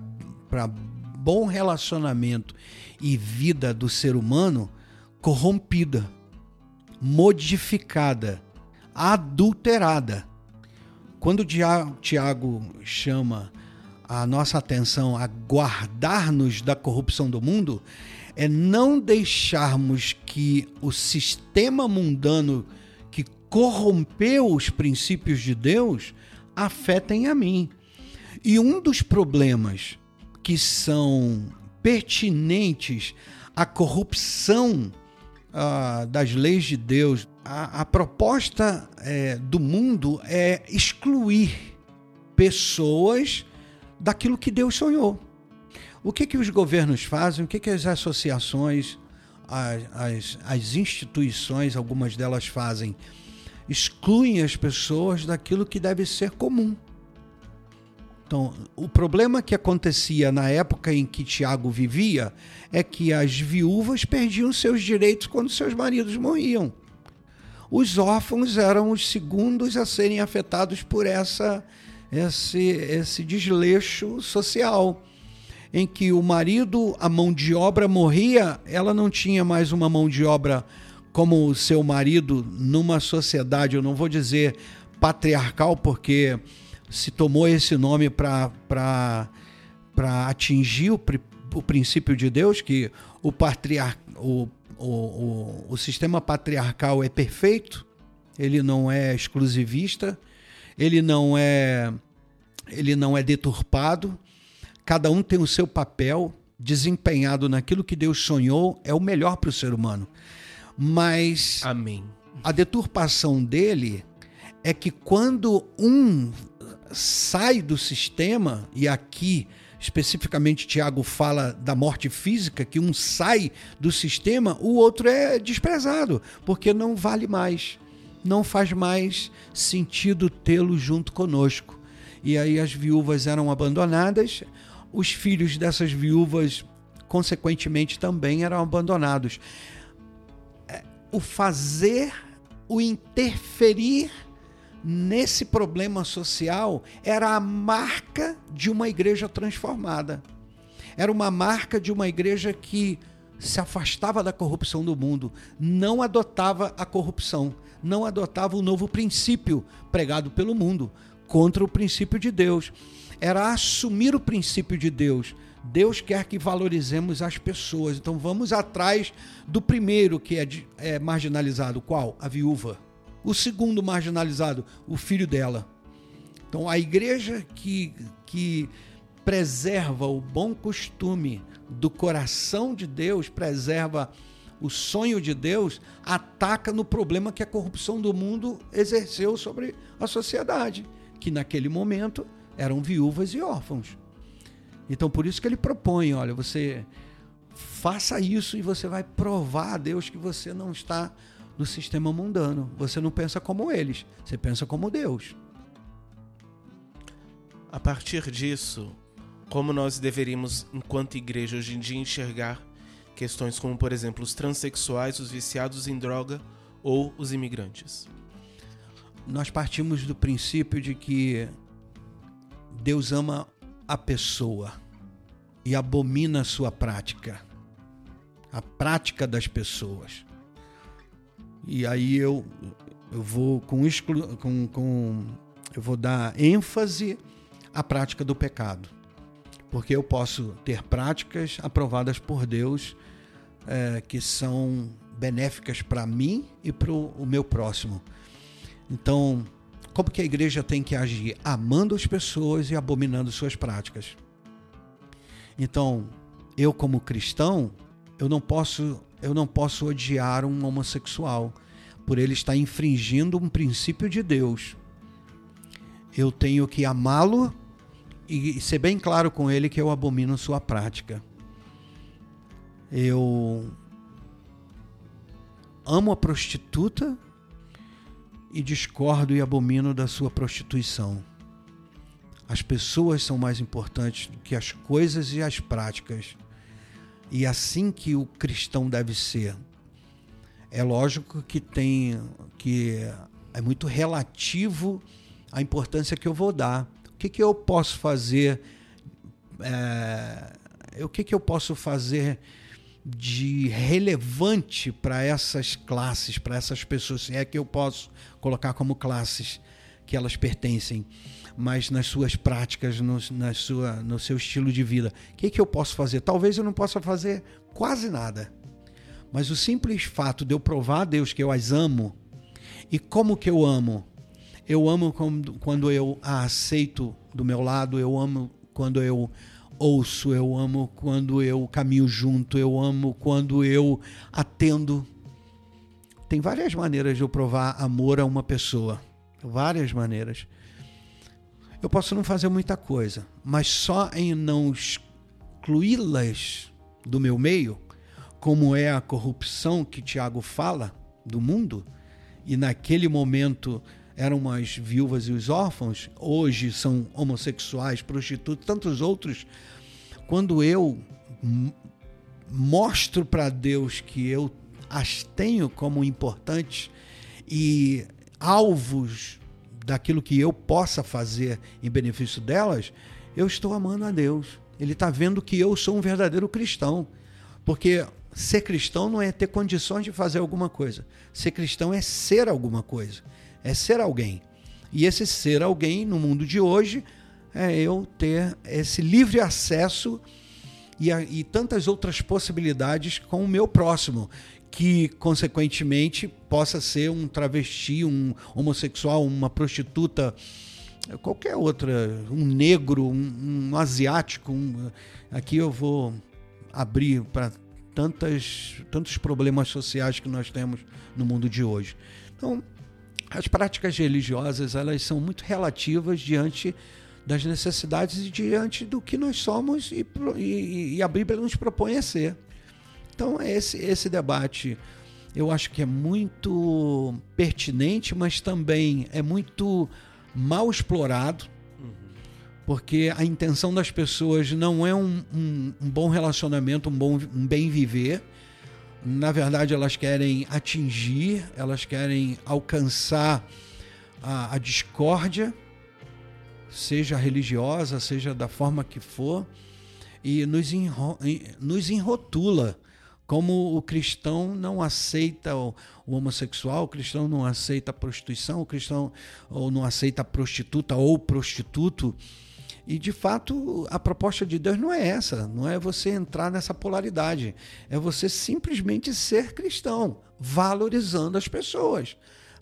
bom relacionamento e vida do ser humano corrompida, modificada, adulterada. Quando Tiago chama a nossa atenção a guardar-nos da corrupção do mundo é não deixarmos que o sistema mundano que corrompeu os princípios de Deus afetem a mim. E um dos problemas que são pertinentes à corrupção ah, das leis de Deus, a, a proposta é, do mundo é excluir pessoas daquilo que Deus sonhou. O que, que os governos fazem? O que, que as associações, as, as, as instituições, algumas delas fazem? Excluem as pessoas daquilo que deve ser comum. Então, o problema que acontecia na época em que Tiago vivia é que as viúvas perdiam seus direitos quando seus maridos morriam. Os órfãos eram os segundos a serem afetados por essa esse, esse desleixo social, em que o marido, a mão de obra morria, ela não tinha mais uma mão de obra como o seu marido numa sociedade, eu não vou dizer patriarcal, porque se tomou esse nome para atingir o, o princípio de Deus, que o, patriar, o, o, o, o sistema patriarcal é perfeito, ele não é exclusivista, ele não é ele não é deturpado. Cada um tem o seu papel desempenhado naquilo que Deus sonhou, é o melhor para o ser humano. Mas Amém. a deturpação dele é que quando um sai do sistema, e aqui especificamente Tiago fala da morte física, que um sai do sistema, o outro é desprezado, porque não vale mais não faz mais sentido tê-lo junto conosco. E aí as viúvas eram abandonadas, os filhos dessas viúvas, consequentemente, também eram abandonados. É, o fazer, o interferir nesse problema social era a marca de uma igreja transformada. Era uma marca de uma igreja que se afastava da corrupção do mundo, não adotava a corrupção, não adotava o novo princípio pregado pelo mundo contra o princípio de Deus. Era assumir o princípio de Deus. Deus quer que valorizemos as pessoas. Então vamos atrás do primeiro que é, é marginalizado. Qual? A viúva. O segundo marginalizado, o filho dela. Então a igreja que, que preserva o bom costume do coração de Deus, preserva o sonho de Deus, ataca no problema que a corrupção do mundo exerceu sobre a sociedade, que naquele momento eram viúvas e órfãos. Então por isso que ele propõe, olha, você faça isso e você vai provar a Deus que você não está no sistema mundano. Você não pensa como eles, você pensa como Deus. A partir disso, como nós deveríamos, enquanto igreja, hoje em dia enxergar Questões como, por exemplo, os transexuais, os viciados em droga ou os imigrantes. Nós partimos do princípio de que Deus ama a pessoa e abomina a sua prática, a prática das pessoas. E aí eu, eu vou com, exclu, com, com eu vou dar ênfase à prática do pecado, porque eu posso ter práticas aprovadas por Deus é, que são benéficas para mim e para o meu próximo. Então, como que a igreja tem que agir? Amando as pessoas e abominando suas práticas. Então, eu como cristão, eu não posso, eu não posso odiar um homossexual por ele estar infringindo um princípio de Deus. Eu tenho que amá-lo e ser bem claro com ele que eu abomino sua prática. Eu amo a prostituta e discordo e abomino da sua prostituição. As pessoas são mais importantes do que as coisas e as práticas. E assim que o cristão deve ser. É lógico que tem que é muito relativo a importância que eu vou dar. O que, que eu posso fazer? É, o que, que eu posso fazer de relevante para essas classes, para essas pessoas, se é que eu posso colocar como classes que elas pertencem. mas nas suas práticas, no, na sua, no seu estilo de vida. O que, que eu posso fazer? Talvez eu não possa fazer quase nada. Mas o simples fato de eu provar a Deus que eu as amo, e como que eu amo? Eu amo quando eu a aceito do meu lado, eu amo quando eu ouço, eu amo quando eu caminho junto, eu amo quando eu atendo. Tem várias maneiras de eu provar amor a uma pessoa. Várias maneiras. Eu posso não fazer muita coisa, mas só em não excluí-las do meu meio, como é a corrupção que Tiago fala do mundo, e naquele momento eram as viúvas e os órfãos, hoje são homossexuais, prostitutos, tantos outros. Quando eu mostro para Deus que eu as tenho como importantes e alvos daquilo que eu possa fazer em benefício delas, eu estou amando a Deus. Ele está vendo que eu sou um verdadeiro cristão. Porque ser cristão não é ter condições de fazer alguma coisa. Ser cristão é ser alguma coisa. É ser alguém. E esse ser alguém no mundo de hoje é eu ter esse livre acesso e, a, e tantas outras possibilidades com o meu próximo, que consequentemente possa ser um travesti, um homossexual, uma prostituta, qualquer outra, um negro, um, um asiático. Um, aqui eu vou abrir para tantas tantos problemas sociais que nós temos no mundo de hoje. Então, as práticas religiosas elas são muito relativas diante das necessidades e diante do que nós somos e, e, e a Bíblia nos propõe a ser. Então, esse, esse debate eu acho que é muito pertinente, mas também é muito mal explorado, porque a intenção das pessoas não é um, um, um bom relacionamento, um bom um bem viver, na verdade, elas querem atingir, elas querem alcançar a, a discórdia, seja religiosa, seja da forma que for, e nos, enro, nos enrotula como o cristão não aceita o, o, homossexual, o cristão não aceita a prostituição, o cristão ou não aceita a prostituta ou prostituto. E de fato, a proposta de Deus não é essa, não é você entrar nessa polaridade, é você simplesmente ser cristão, valorizando as pessoas.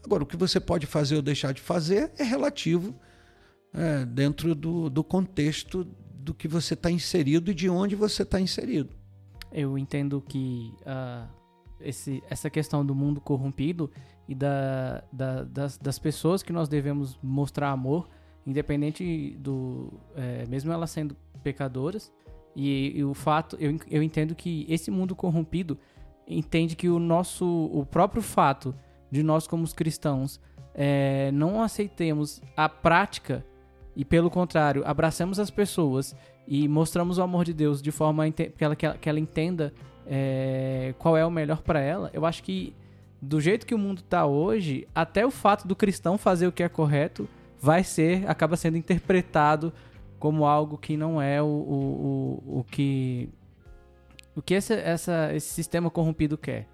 Agora, o que você pode fazer ou deixar de fazer é relativo é, dentro do, do contexto do que você está inserido e de onde você está inserido. Eu entendo que uh, esse, essa questão do mundo corrompido e da, da, das, das pessoas que nós devemos mostrar amor independente do. É, mesmo elas sendo pecadoras, e, e, o fato. Eu, eu entendo que esse mundo corrompido entende que o nosso. O próprio fato de nós, como cristãos, é, não aceitemos a prática e, pelo contrário, abracemos as pessoas e mostramos o amor de Deus de forma que ela, que ela, que ela entenda é, qual é o melhor para ela, eu acho que do jeito que o mundo está hoje, até o fato do cristão fazer o que é correto vai ser, acaba sendo interpretado como algo que não é o, o, o, o que o que esse, essa, esse sistema corrompido quer.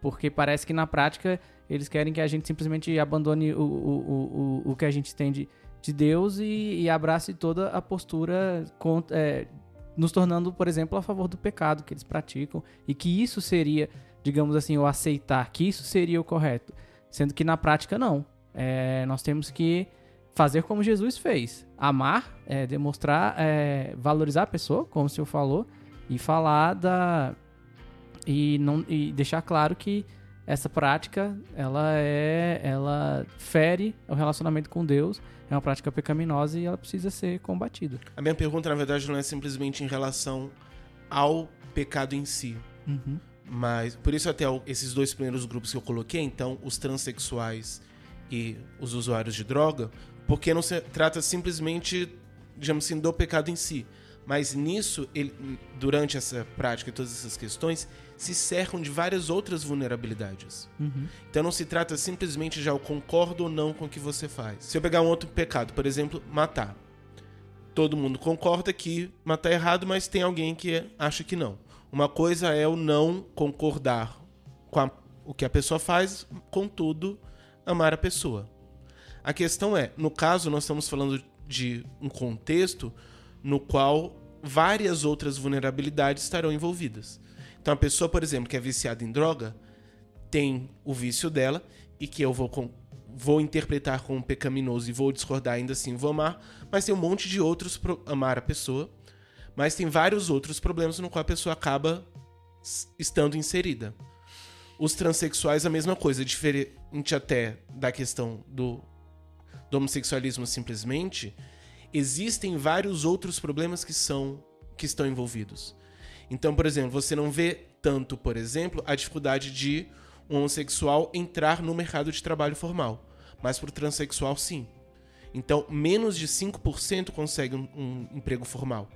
Porque parece que na prática eles querem que a gente simplesmente abandone o, o, o, o que a gente tem de, de Deus e, e abrace toda a postura contra, é, nos tornando, por exemplo, a favor do pecado que eles praticam e que isso seria, digamos assim, o aceitar, que isso seria o correto. Sendo que na prática não. É, nós temos que fazer como Jesus fez. Amar, é, demonstrar, é, valorizar a pessoa, como o senhor falou, e falar da. E, não, e deixar claro que essa prática ela é ela fere o relacionamento com Deus é uma prática pecaminosa e ela precisa ser combatida a minha pergunta na verdade não é simplesmente em relação ao pecado em si uhum. mas por isso até esses dois primeiros grupos que eu coloquei então os transexuais e os usuários de droga porque não se trata simplesmente, digamos assim, do pecado em si. Mas nisso, ele, durante essa prática e todas essas questões, se cercam de várias outras vulnerabilidades. Uhum. Então não se trata simplesmente já eu concordo ou não com o que você faz. Se eu pegar um outro pecado, por exemplo, matar. Todo mundo concorda que matar é errado, mas tem alguém que acha que não. Uma coisa é o não concordar com a, o que a pessoa faz, contudo, amar a pessoa. A questão é, no caso, nós estamos falando de um contexto no qual várias outras vulnerabilidades estarão envolvidas. Então, a pessoa, por exemplo, que é viciada em droga, tem o vício dela e que eu vou, com, vou interpretar como pecaminoso e vou discordar ainda assim, vou amar, mas tem um monte de outros amar a pessoa, mas tem vários outros problemas no qual a pessoa acaba estando inserida. Os transexuais a mesma coisa, diferente até da questão do, do homossexualismo simplesmente, existem vários outros problemas que são que estão envolvidos. Então, por exemplo, você não vê tanto, por exemplo, a dificuldade de um homossexual entrar no mercado de trabalho formal, mas para o transexual sim. Então, menos de 5% consegue um, um emprego formal.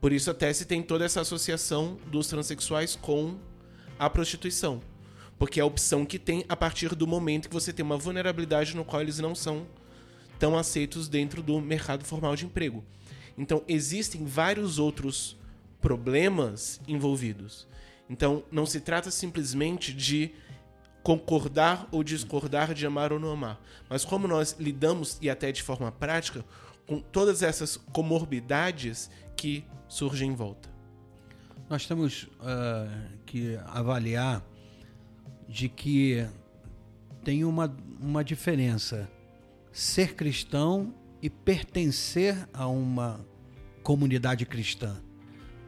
Por isso até se tem toda essa associação dos transexuais com a prostituição. Porque é a opção que tem a partir do momento que você tem uma vulnerabilidade no qual eles não são tão aceitos dentro do mercado formal de emprego. Então, existem vários outros problemas envolvidos. Então, não se trata simplesmente de concordar ou discordar de amar ou não amar, mas como nós lidamos e até de forma prática com todas essas comorbidades que surgem em volta. Nós temos uh, que avaliar de que tem uma, uma diferença ser cristão e pertencer a uma comunidade cristã.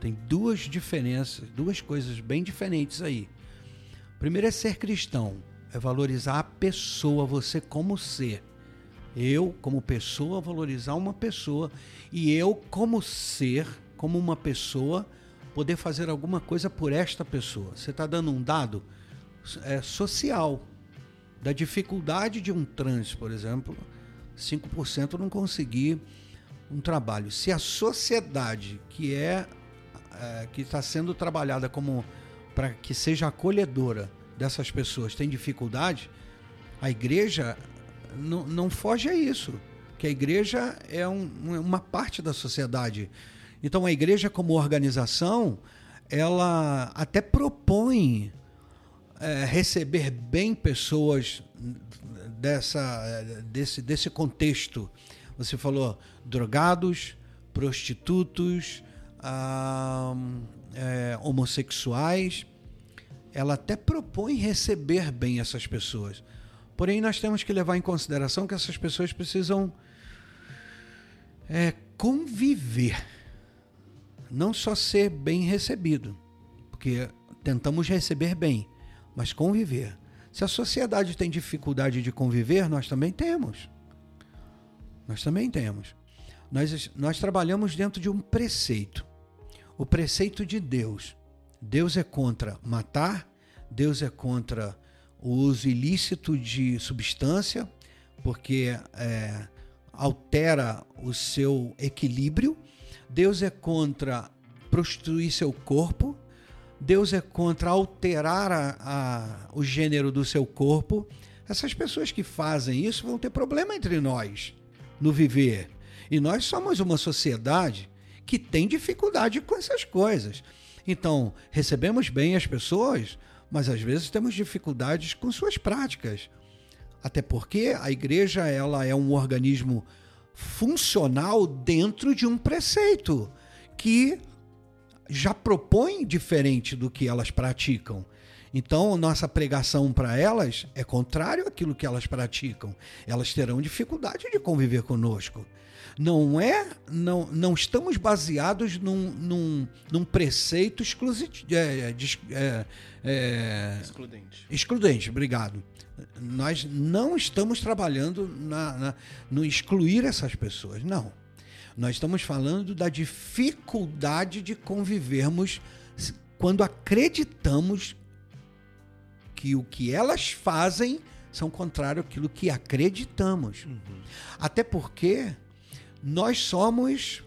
Tem duas diferenças, duas coisas bem diferentes aí. Primeiro é ser cristão, é valorizar a pessoa, você como ser. Eu, como pessoa, valorizar uma pessoa e eu, como ser, como uma pessoa, poder fazer alguma coisa por esta pessoa. Você está dando um dado é, social da dificuldade de um trans, por exemplo, 5% não conseguir um trabalho. Se a sociedade que é, é que está sendo trabalhada como para que seja acolhedora dessas pessoas tem dificuldade, a igreja não, não foge a isso, que a igreja é um, uma parte da sociedade. Então a igreja como organização, ela até propõe é, receber bem pessoas dessa, desse, desse contexto. Você falou drogados, prostitutos, ah, é, homossexuais. Ela até propõe receber bem essas pessoas. Porém, nós temos que levar em consideração que essas pessoas precisam é, conviver, não só ser bem recebido, porque tentamos receber bem, mas conviver. Se a sociedade tem dificuldade de conviver, nós também temos. Nós também temos. Nós, nós trabalhamos dentro de um preceito. O preceito de Deus. Deus é contra matar, Deus é contra o uso ilícito de substância, porque é, altera o seu equilíbrio. Deus é contra prostituir seu corpo, Deus é contra alterar a, a, o gênero do seu corpo. Essas pessoas que fazem isso vão ter problema entre nós no viver. E nós somos uma sociedade que tem dificuldade com essas coisas. Então, recebemos bem as pessoas, mas às vezes temos dificuldades com suas práticas. Até porque a igreja ela é um organismo funcional dentro de um preceito que já propõe diferente do que elas praticam. Então, nossa pregação para elas é contrário àquilo que elas praticam. Elas terão dificuldade de conviver conosco. Não é, não, não estamos baseados num, num, num preceito exclusivo, é, é, é, excludente. Excludente, obrigado. Nós não estamos trabalhando na, na, no excluir essas pessoas, não. Nós estamos falando da dificuldade de convivermos quando acreditamos que o que elas fazem são contrário àquilo que acreditamos. Uhum. Até porque nós somos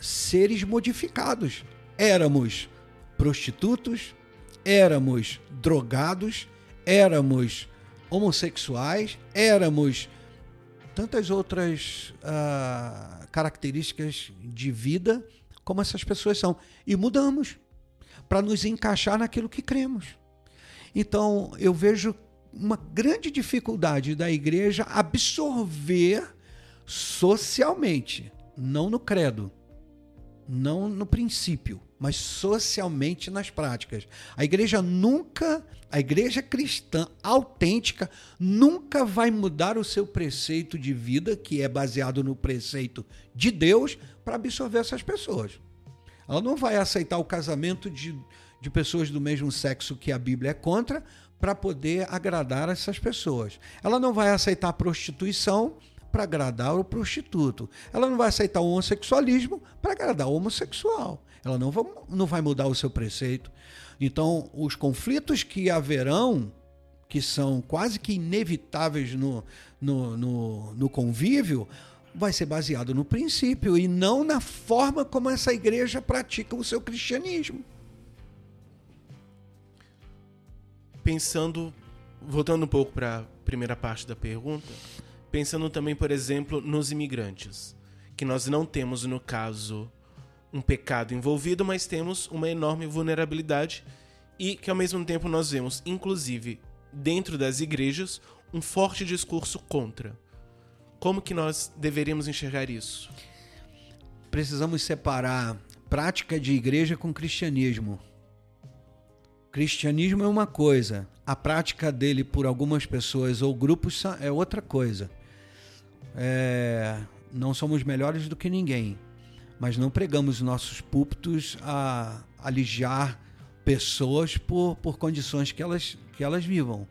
seres modificados. Éramos prostitutos, éramos drogados, éramos homossexuais, éramos tantas outras uh, características de vida como essas pessoas são. E mudamos para nos encaixar naquilo que cremos. Então, eu vejo uma grande dificuldade da igreja absorver socialmente, não no credo, não no princípio, mas socialmente nas práticas. A igreja nunca, a igreja cristã autêntica nunca vai mudar o seu preceito de vida, que é baseado no preceito de Deus, para absorver essas pessoas. Ela não vai aceitar o casamento de, de pessoas do mesmo sexo que a Bíblia é contra para poder agradar essas pessoas. Ela não vai aceitar a prostituição para agradar o prostituto. Ela não vai aceitar o homossexualismo para agradar o homossexual. Ela não vai, não vai mudar o seu preceito. Então, os conflitos que haverão, que são quase que inevitáveis no, no, no, no convívio, vai ser baseado no princípio e não na forma como essa igreja pratica o seu cristianismo. Pensando, voltando um pouco para a primeira parte da pergunta, pensando também, por exemplo, nos imigrantes, que nós não temos, no caso, um pecado envolvido, mas temos uma enorme vulnerabilidade e que ao mesmo tempo nós vemos, inclusive, dentro das igrejas, um forte discurso contra. Como que nós deveríamos enxergar isso? Precisamos separar prática de igreja com cristianismo. Cristianismo é uma coisa, a prática dele por algumas pessoas ou grupos é outra coisa. É, não somos melhores do que ninguém, mas não pregamos nossos púlpitos a alijar pessoas por, por condições que elas, que elas vivam.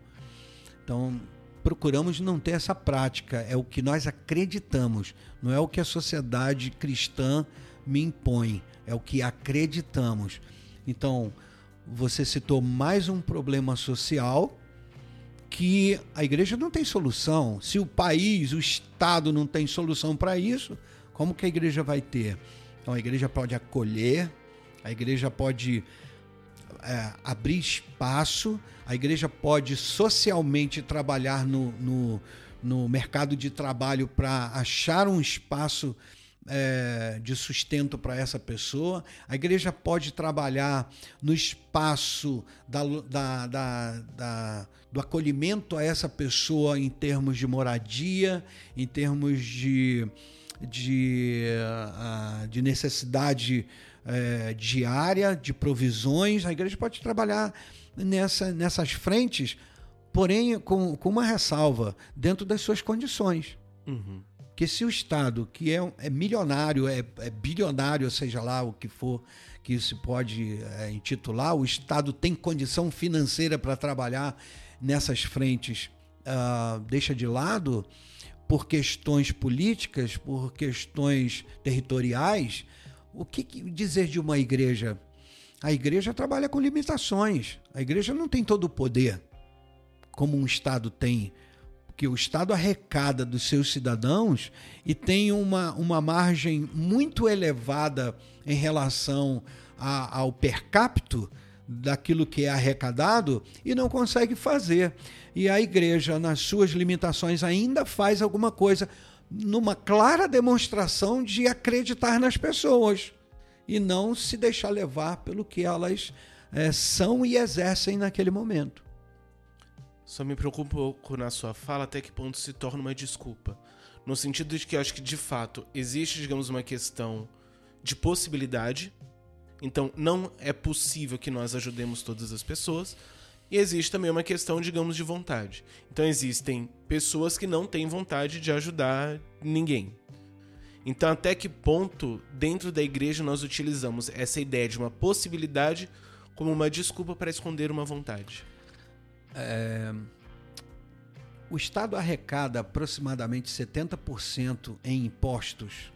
Então, procuramos não ter essa prática, é o que nós acreditamos, não é o que a sociedade cristã me impõe, é o que acreditamos. Então, você citou mais um problema social que a igreja não tem solução. Se o país, o Estado não tem solução para isso, como que a igreja vai ter? Então a igreja pode acolher, a igreja pode é, abrir espaço, a igreja pode socialmente trabalhar no, no, no mercado de trabalho para achar um espaço é, de sustento para essa pessoa. A igreja pode trabalhar no espaço da, da, da, da, do acolhimento a essa pessoa em termos de moradia, em termos de, de, uh, de necessidade uh, diária, de provisões. A igreja pode trabalhar nessa, nessas frentes, porém com, com uma ressalva, dentro das suas condições. Uhum que se o Estado, que é, é milionário, é, é, bilionário, seja lá o que for que se pode é, intitular, o Estado tem condição financeira para trabalhar nessas frentes, uh, deixa de lado por questões políticas, por questões territoriais, o que, dizer de uma igreja? A igreja trabalha com limitações. A igreja não tem todo o poder como um Estado tem que o Estado arrecada dos seus cidadãos e tem uma, uma margem muito elevada em relação a, ao per capita daquilo que é arrecadado e não consegue fazer. E a igreja, nas suas limitações, ainda faz alguma coisa numa clara demonstração de acreditar nas pessoas e não se deixar levar pelo que elas é, são e exercem naquele momento. Só me preocupa um pouco na sua fala até que ponto se torna uma desculpa. No sentido de que eu acho que de fato existe, digamos, uma questão de possibilidade. Então não é possível que nós ajudemos todas as pessoas. E existe também uma questão, digamos, de vontade. Então existem pessoas que não têm vontade de ajudar ninguém. Então, até que ponto dentro da igreja nós utilizamos essa ideia de uma possibilidade como uma desculpa para esconder uma vontade? É, o Estado arrecada aproximadamente 70% em impostos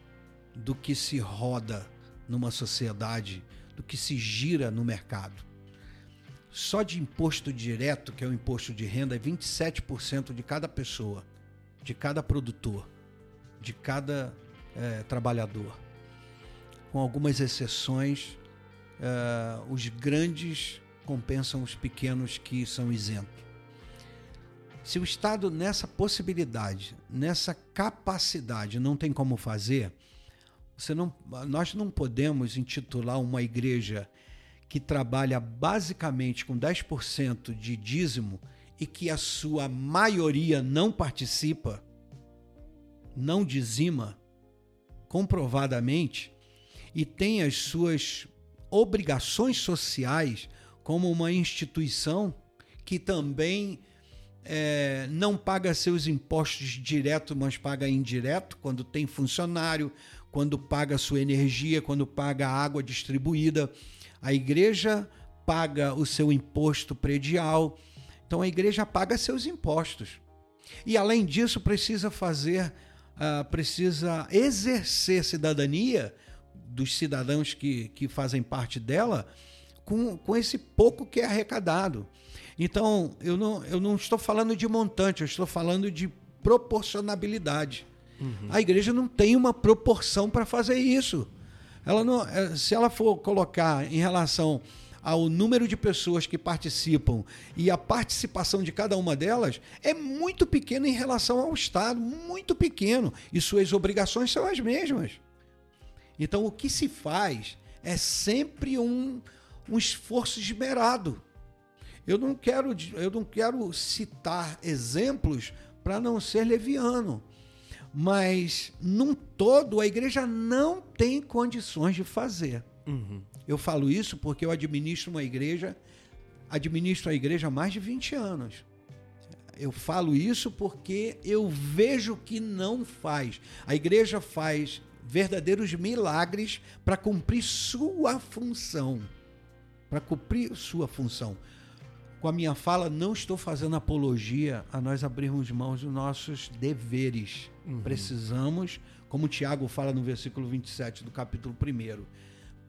do que se roda numa sociedade, do que se gira no mercado. Só de imposto direto, que é o imposto de renda, é 27% de cada pessoa, de cada produtor, de cada é, trabalhador. Com algumas exceções, é, os grandes compensam os pequenos que são isentos. Se o Estado, nessa possibilidade, nessa capacidade, não tem como fazer, você não, nós não podemos intitular uma igreja que trabalha basicamente com 10% de dízimo e que a sua maioria não participa não dizima comprovadamente e tem as suas obrigações sociais como uma instituição que também é, não paga seus impostos direto, mas paga indireto, quando tem funcionário, quando paga sua energia, quando paga a água distribuída. A igreja paga o seu imposto predial. Então a igreja paga seus impostos. E além disso, precisa fazer, uh, precisa exercer cidadania dos cidadãos que, que fazem parte dela com, com esse pouco que é arrecadado. Então, eu não, eu não estou falando de montante, eu estou falando de proporcionabilidade. Uhum. A igreja não tem uma proporção para fazer isso. Ela não, eh, se ela for colocar em relação ao número de pessoas que participam e a participação de cada uma delas, é muito pequeno em relação ao Estado, muito pequeno. E suas obrigações são as mesmas. Então, o que se faz é sempre um, um esforço esmerado. Eu não quero, eu não quero citar exemplos para não ser leviano, mas num todo a igreja não tem condições de fazer. Uhum. Eu falo isso porque eu administro uma igreja, administro a igreja há mais de 20 anos. Eu falo isso porque eu vejo que não faz. A igreja faz verdadeiros milagres para cumprir sua função. Para cumprir sua função com a minha fala, não estou fazendo apologia a nós abrirmos mãos dos nossos deveres. Uhum. Precisamos, como Tiago fala no versículo 27 do capítulo 1,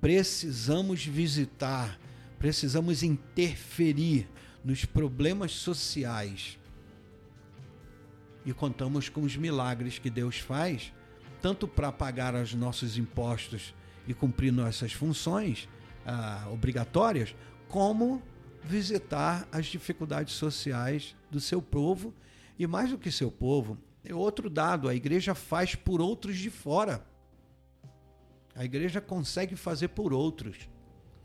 precisamos visitar, precisamos interferir nos problemas sociais. E contamos com os milagres que Deus faz, tanto para pagar os nossos impostos e cumprir nossas funções ah, obrigatórias, como visitar as dificuldades sociais do seu povo e mais do que seu povo, outro dado, a igreja faz por outros de fora. A igreja consegue fazer por outros.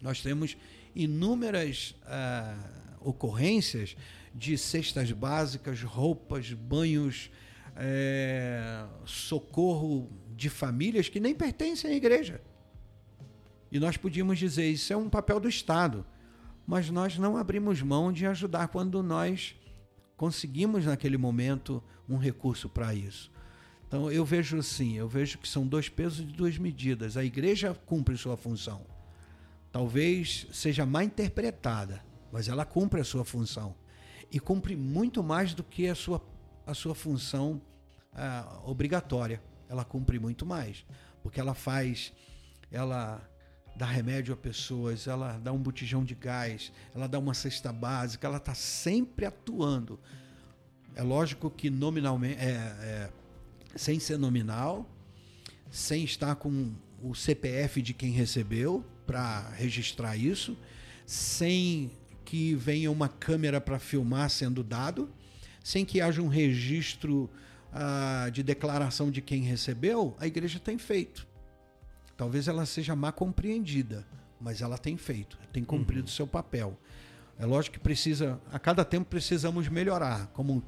Nós temos inúmeras uh, ocorrências de cestas básicas, roupas, banhos, é, socorro de famílias que nem pertencem à igreja. E nós podíamos dizer, isso é um papel do Estado mas nós não abrimos mão de ajudar quando nós conseguimos naquele momento um recurso para isso. Então eu vejo assim, eu vejo que são dois pesos e duas medidas. A igreja cumpre sua função. Talvez seja mal interpretada, mas ela cumpre a sua função. E cumpre muito mais do que a sua, a sua função ah, obrigatória. Ela cumpre muito mais. Porque ela faz, ela dá remédio a pessoas, ela dá um botijão de gás, ela dá uma cesta básica, ela está sempre atuando. É lógico que nominalmente, é, é, sem ser nominal, sem estar com o CPF de quem recebeu para registrar isso, sem que venha uma câmera para filmar sendo dado, sem que haja um registro ah, de declaração de quem recebeu, a igreja tem feito. Talvez ela seja mal compreendida, mas ela tem feito, tem cumprido uhum. seu papel. É lógico que precisa, a cada tempo precisamos melhorar, como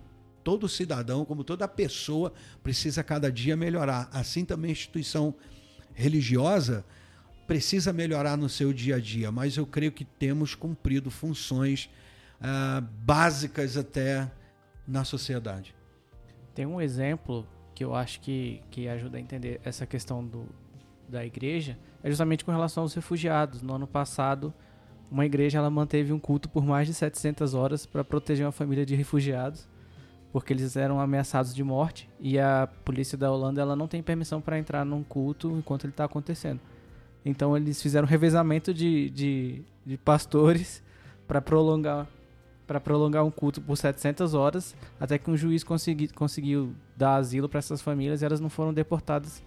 todo cidadão, como toda pessoa precisa cada dia melhorar. Assim também a instituição religiosa precisa melhorar no seu dia a dia, mas eu creio que temos cumprido funções ah, básicas até na sociedade. Tem um exemplo que eu acho que, que ajuda a entender essa questão do, da igreja é justamente com relação aos refugiados. No ano passado, uma igreja ela manteve um culto por mais de 700 horas para proteger uma família de refugiados, porque eles eram ameaçados de morte e a polícia da Holanda ela não tem permissão para entrar num culto enquanto ele está acontecendo. Então eles fizeram um revezamento de, de, de pastores para prolongar para prolongar um culto por 700 horas, até que um juiz consegui, conseguiu dar asilo para essas famílias e elas não foram deportadas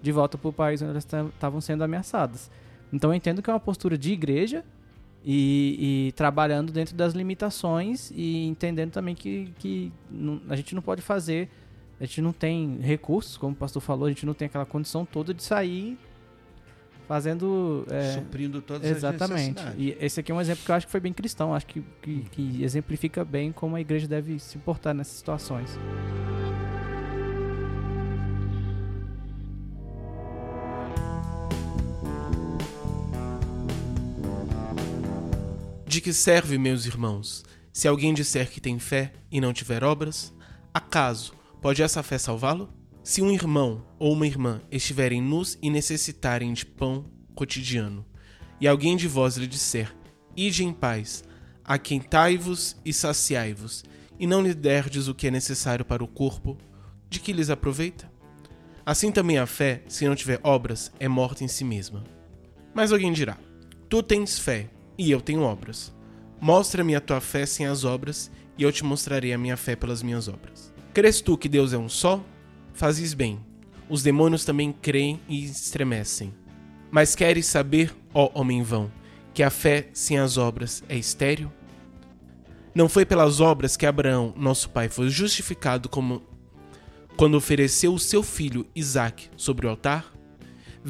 de volta para o país onde elas estavam sendo ameaçadas. Então eu entendo que é uma postura de igreja e, e trabalhando dentro das limitações e entendendo também que, que a gente não pode fazer, a gente não tem recursos, como o pastor falou, a gente não tem aquela condição toda de sair fazendo. É, Suprindo todas exatamente. as necessidades. E esse aqui é um exemplo que eu acho que foi bem cristão, acho que, que, que exemplifica bem como a igreja deve se portar nessas situações. De que serve, meus irmãos, se alguém disser que tem fé e não tiver obras? Acaso pode essa fé salvá-lo? Se um irmão ou uma irmã estiverem nus e necessitarem de pão cotidiano, e alguém de vós lhe disser: Ide em paz, aquentai-vos e saciai-vos, e não lhe derdes o que é necessário para o corpo, de que lhes aproveita? Assim também a fé, se não tiver obras, é morta em si mesma. Mas alguém dirá: Tu tens fé, e eu tenho obras. Mostra-me a tua fé sem as obras, e eu te mostrarei a minha fé pelas minhas obras. Crês tu que Deus é um só? Fazes bem. Os demônios também creem e estremecem. Mas queres saber, ó homem vão, que a fé sem as obras é estéril? Não foi pelas obras que Abraão, nosso pai, foi justificado como quando ofereceu o seu filho Isaque sobre o altar?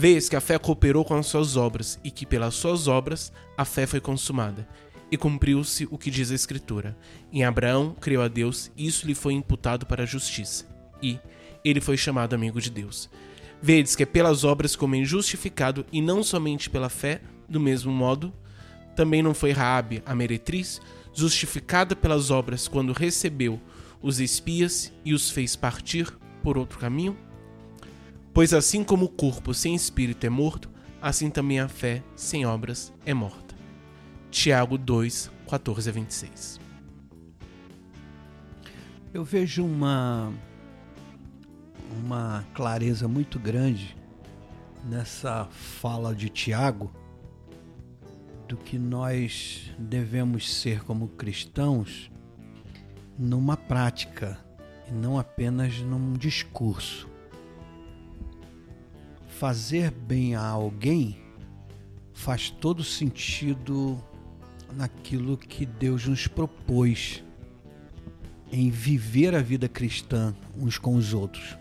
Vês que a fé cooperou com as suas obras e que pelas suas obras a fé foi consumada. E cumpriu-se o que diz a Escritura. Em Abraão creu a Deus e isso lhe foi imputado para a justiça. E ele foi chamado amigo de Deus. Vedes que é pelas obras como é justificado e não somente pela fé, do mesmo modo, também não foi Raabe, a meretriz, justificada pelas obras quando recebeu os espias e os fez partir por outro caminho? Pois assim como o corpo sem espírito é morto, assim também a fé sem obras é morta. Tiago 2, 14 a 26. Eu vejo uma uma clareza muito grande nessa fala de Tiago do que nós devemos ser como cristãos numa prática e não apenas num discurso. Fazer bem a alguém faz todo sentido naquilo que Deus nos propôs em viver a vida cristã uns com os outros.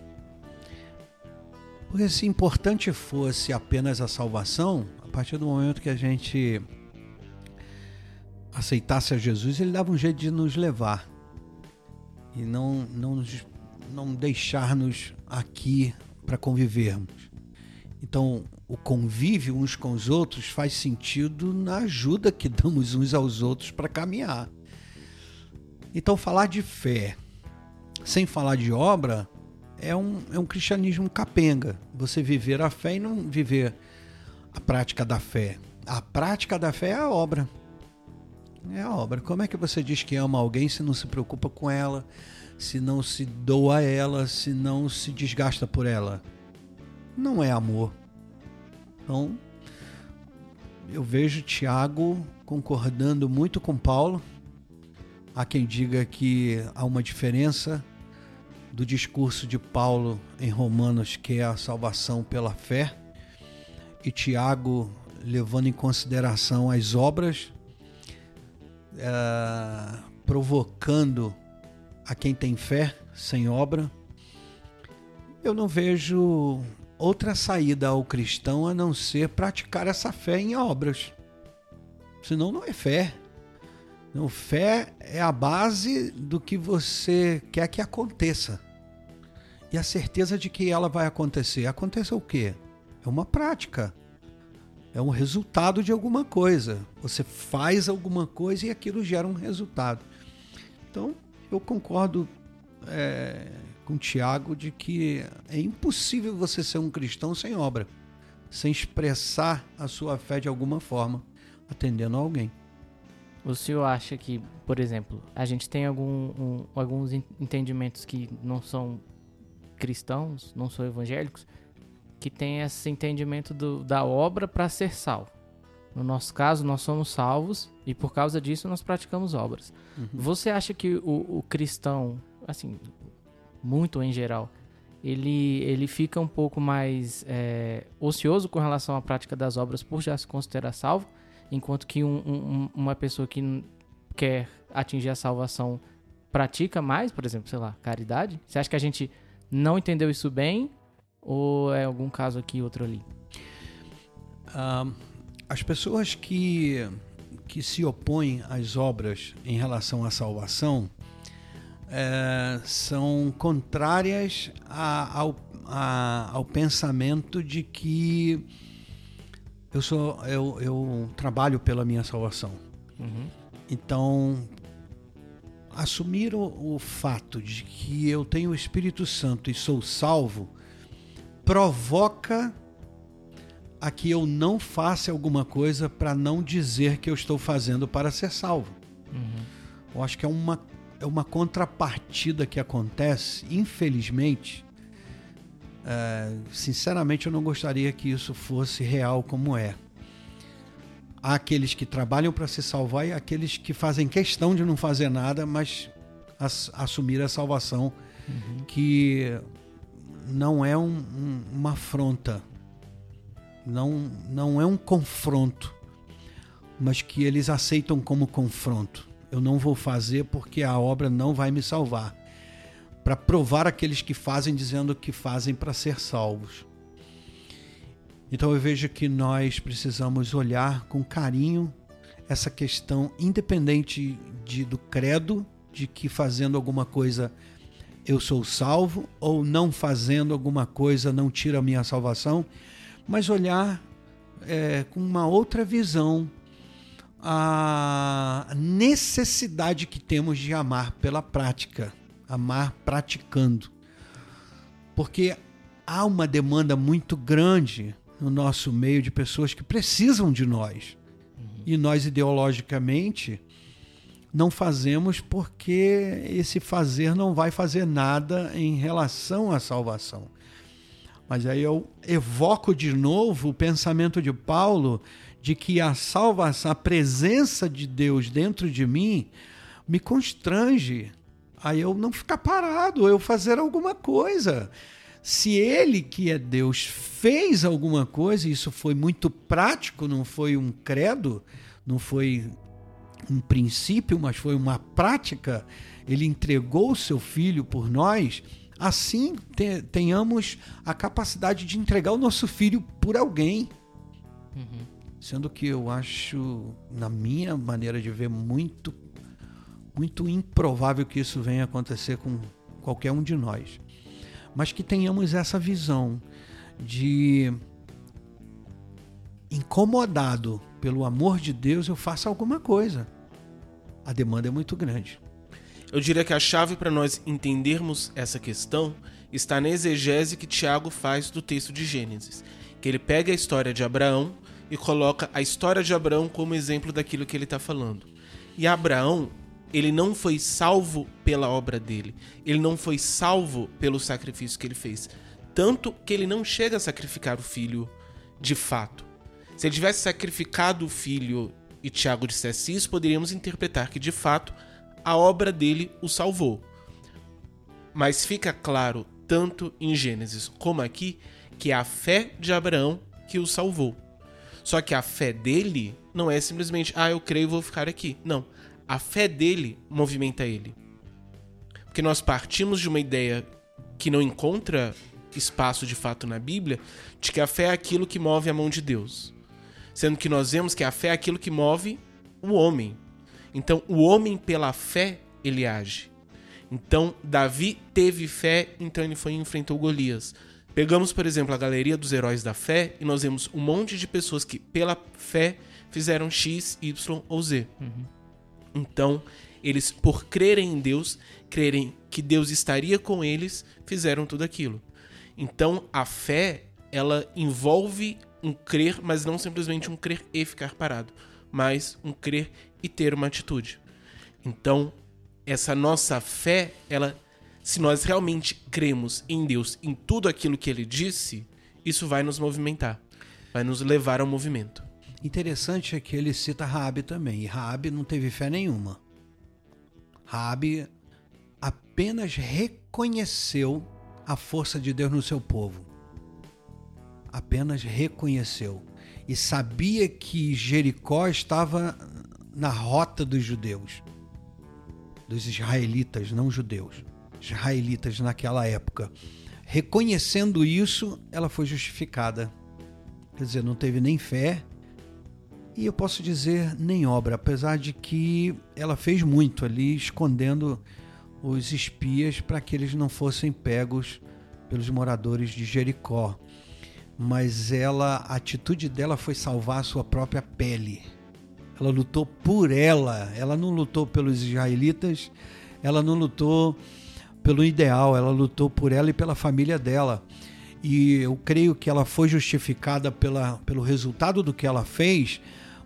Porque se importante fosse apenas a salvação, a partir do momento que a gente aceitasse a Jesus, ele dava um jeito de nos levar e não, não, não deixar-nos aqui para convivermos. Então, o convívio uns com os outros faz sentido na ajuda que damos uns aos outros para caminhar. Então, falar de fé sem falar de obra é um, é um cristianismo capenga. Você viver a fé e não viver a prática da fé. A prática da fé é a obra. É a obra. Como é que você diz que ama alguém se não se preocupa com ela, se não se doa a ela, se não se desgasta por ela? Não é amor. Então, eu vejo Tiago concordando muito com Paulo. Há quem diga que há uma diferença do discurso de Paulo em Romanos, que é a salvação pela fé, e Tiago levando em consideração as obras, é, provocando a quem tem fé sem obra. Eu não vejo outra saída ao cristão a não ser praticar essa fé em obras. Senão não é fé. Não, fé é a base do que você quer que aconteça. E a certeza de que ela vai acontecer. Aconteça o quê? É uma prática. É um resultado de alguma coisa. Você faz alguma coisa e aquilo gera um resultado. Então, eu concordo é, com o Tiago de que é impossível você ser um cristão sem obra, sem expressar a sua fé de alguma forma, atendendo a alguém. O senhor acha que, por exemplo, a gente tem algum, um, alguns entendimentos que não são cristãos, não são evangélicos, que tem esse entendimento do, da obra para ser salvo. No nosso caso, nós somos salvos e por causa disso nós praticamos obras. Uhum. Você acha que o, o, cristão, assim, muito em geral, ele, ele fica um pouco mais é, ocioso com relação à prática das obras por já se considerar salvo, enquanto que um, um, uma pessoa que quer atingir a salvação pratica mais, por exemplo, sei lá, caridade? Você acha que a gente não entendeu isso bem ou é algum caso aqui outro ali? As pessoas que, que se opõem às obras em relação à salvação é, são contrárias a, ao, a, ao pensamento de que eu, sou, eu, eu trabalho pela minha salvação. Uhum. Então, assumir o, o fato de que eu tenho o Espírito Santo e sou salvo provoca a que eu não faça alguma coisa para não dizer que eu estou fazendo para ser salvo. Uhum. Eu acho que é uma, é uma contrapartida que acontece, infelizmente. É, sinceramente, eu não gostaria que isso fosse real como é. Há aqueles que trabalham para se salvar e aqueles que fazem questão de não fazer nada, mas as, assumir a salvação, Uhum. que não é um- um- uma afronta, não, não é um confronto, mas que eles aceitam como confronto. Eu não vou fazer porque a obra não vai me salvar. Para provar aqueles que fazem dizendo que fazem para ser salvos. Então eu vejo que nós precisamos olhar com carinho essa questão, independente de, do credo, de que fazendo alguma coisa eu sou salvo, ou não fazendo alguma coisa não tira a minha salvação, mas olhar é, com uma outra visão a necessidade que temos de amar pela prática, amar praticando. Porque há uma demanda muito grande no nosso meio de pessoas que precisam de nós. E nós, ideologicamente, não fazemos porque esse fazer não vai fazer nada em relação à salvação. Mas aí eu evoco de novo o pensamento de Paulo de que a salvação, a presença de Deus dentro de mim, me constrange a eu não ficar parado, eu fazer alguma coisa. Se ele, que é Deus, fez alguma coisa, isso foi muito prático, não foi um credo, não foi um princípio, mas foi uma prática, ele entregou o seu filho por nós, assim te- tenhamos a capacidade de entregar o nosso filho por alguém. Sendo que eu acho, na minha maneira de ver, muito, muito improvável que isso venha acontecer com qualquer um de nós. Mas que tenhamos essa visão de incomodado pelo amor de Deus, eu faço alguma coisa. A demanda é muito grande. Eu diria que a chave para nós entendermos essa questão está na exegese que Tiago faz do texto de Gênesis, que ele pega a história de Abraão e coloca a história de Abraão como exemplo daquilo que ele está falando. E Abraão, ele não foi salvo pela obra dele, ele não foi salvo pelo sacrifício que ele fez, tanto que ele não chega a sacrificar o filho de fato. Se ele tivesse sacrificado o filho e Tiago dissesse isso, poderíamos interpretar que de fato a obra dele o salvou. Mas fica claro, tanto em Gênesis como aqui, que é a fé de Abraão que o salvou. Só que a fé dele não é simplesmente, ah, eu creio e vou ficar aqui. Não. A fé dele movimenta ele. Porque nós partimos de uma ideia que não encontra espaço de fato na Bíblia, de que a fé é aquilo que move a mão de Deus. Sendo que nós vemos que a fé é aquilo que move o homem. Então, o homem, pela fé, ele age. Então, Davi teve fé, então ele foi e enfrentou Golias. Pegamos, por exemplo, a galeria dos heróis da fé e nós vemos um monte de pessoas que, pela fé, fizeram X, Y ou Z. Então, eles, por crerem em Deus, crerem que Deus estaria com eles, fizeram tudo aquilo. Então, a fé, ela envolve um crer, mas não simplesmente um crer e ficar parado, mas um crer e ter uma atitude. Então, essa nossa fé, ela, se nós realmente cremos em Deus, em tudo aquilo que ele disse, isso vai nos movimentar, vai nos levar ao movimento. Interessante é que ele cita Raabe também, e Raabe não teve fé nenhuma. Raabe apenas reconheceu a força de Deus no seu povo. Apenas reconheceu e sabia que Jericó estava na rota dos judeus, dos israelitas, não judeus, israelitas naquela época. Reconhecendo isso, ela foi justificada. Quer dizer, não teve nem fé, e eu posso dizer nem obra, apesar de que ela fez muito ali, escondendo os espias para que eles não fossem pegos pelos moradores de Jericó. Mas ela, a atitude dela foi salvar a sua própria pele. ela lutou por ela. Ela não lutou pelos israelitas, ela não lutou pelo ideal, ela lutou por ela e pela família dela. E eu creio que ela foi justificada pela, pelo resultado do que ela fez,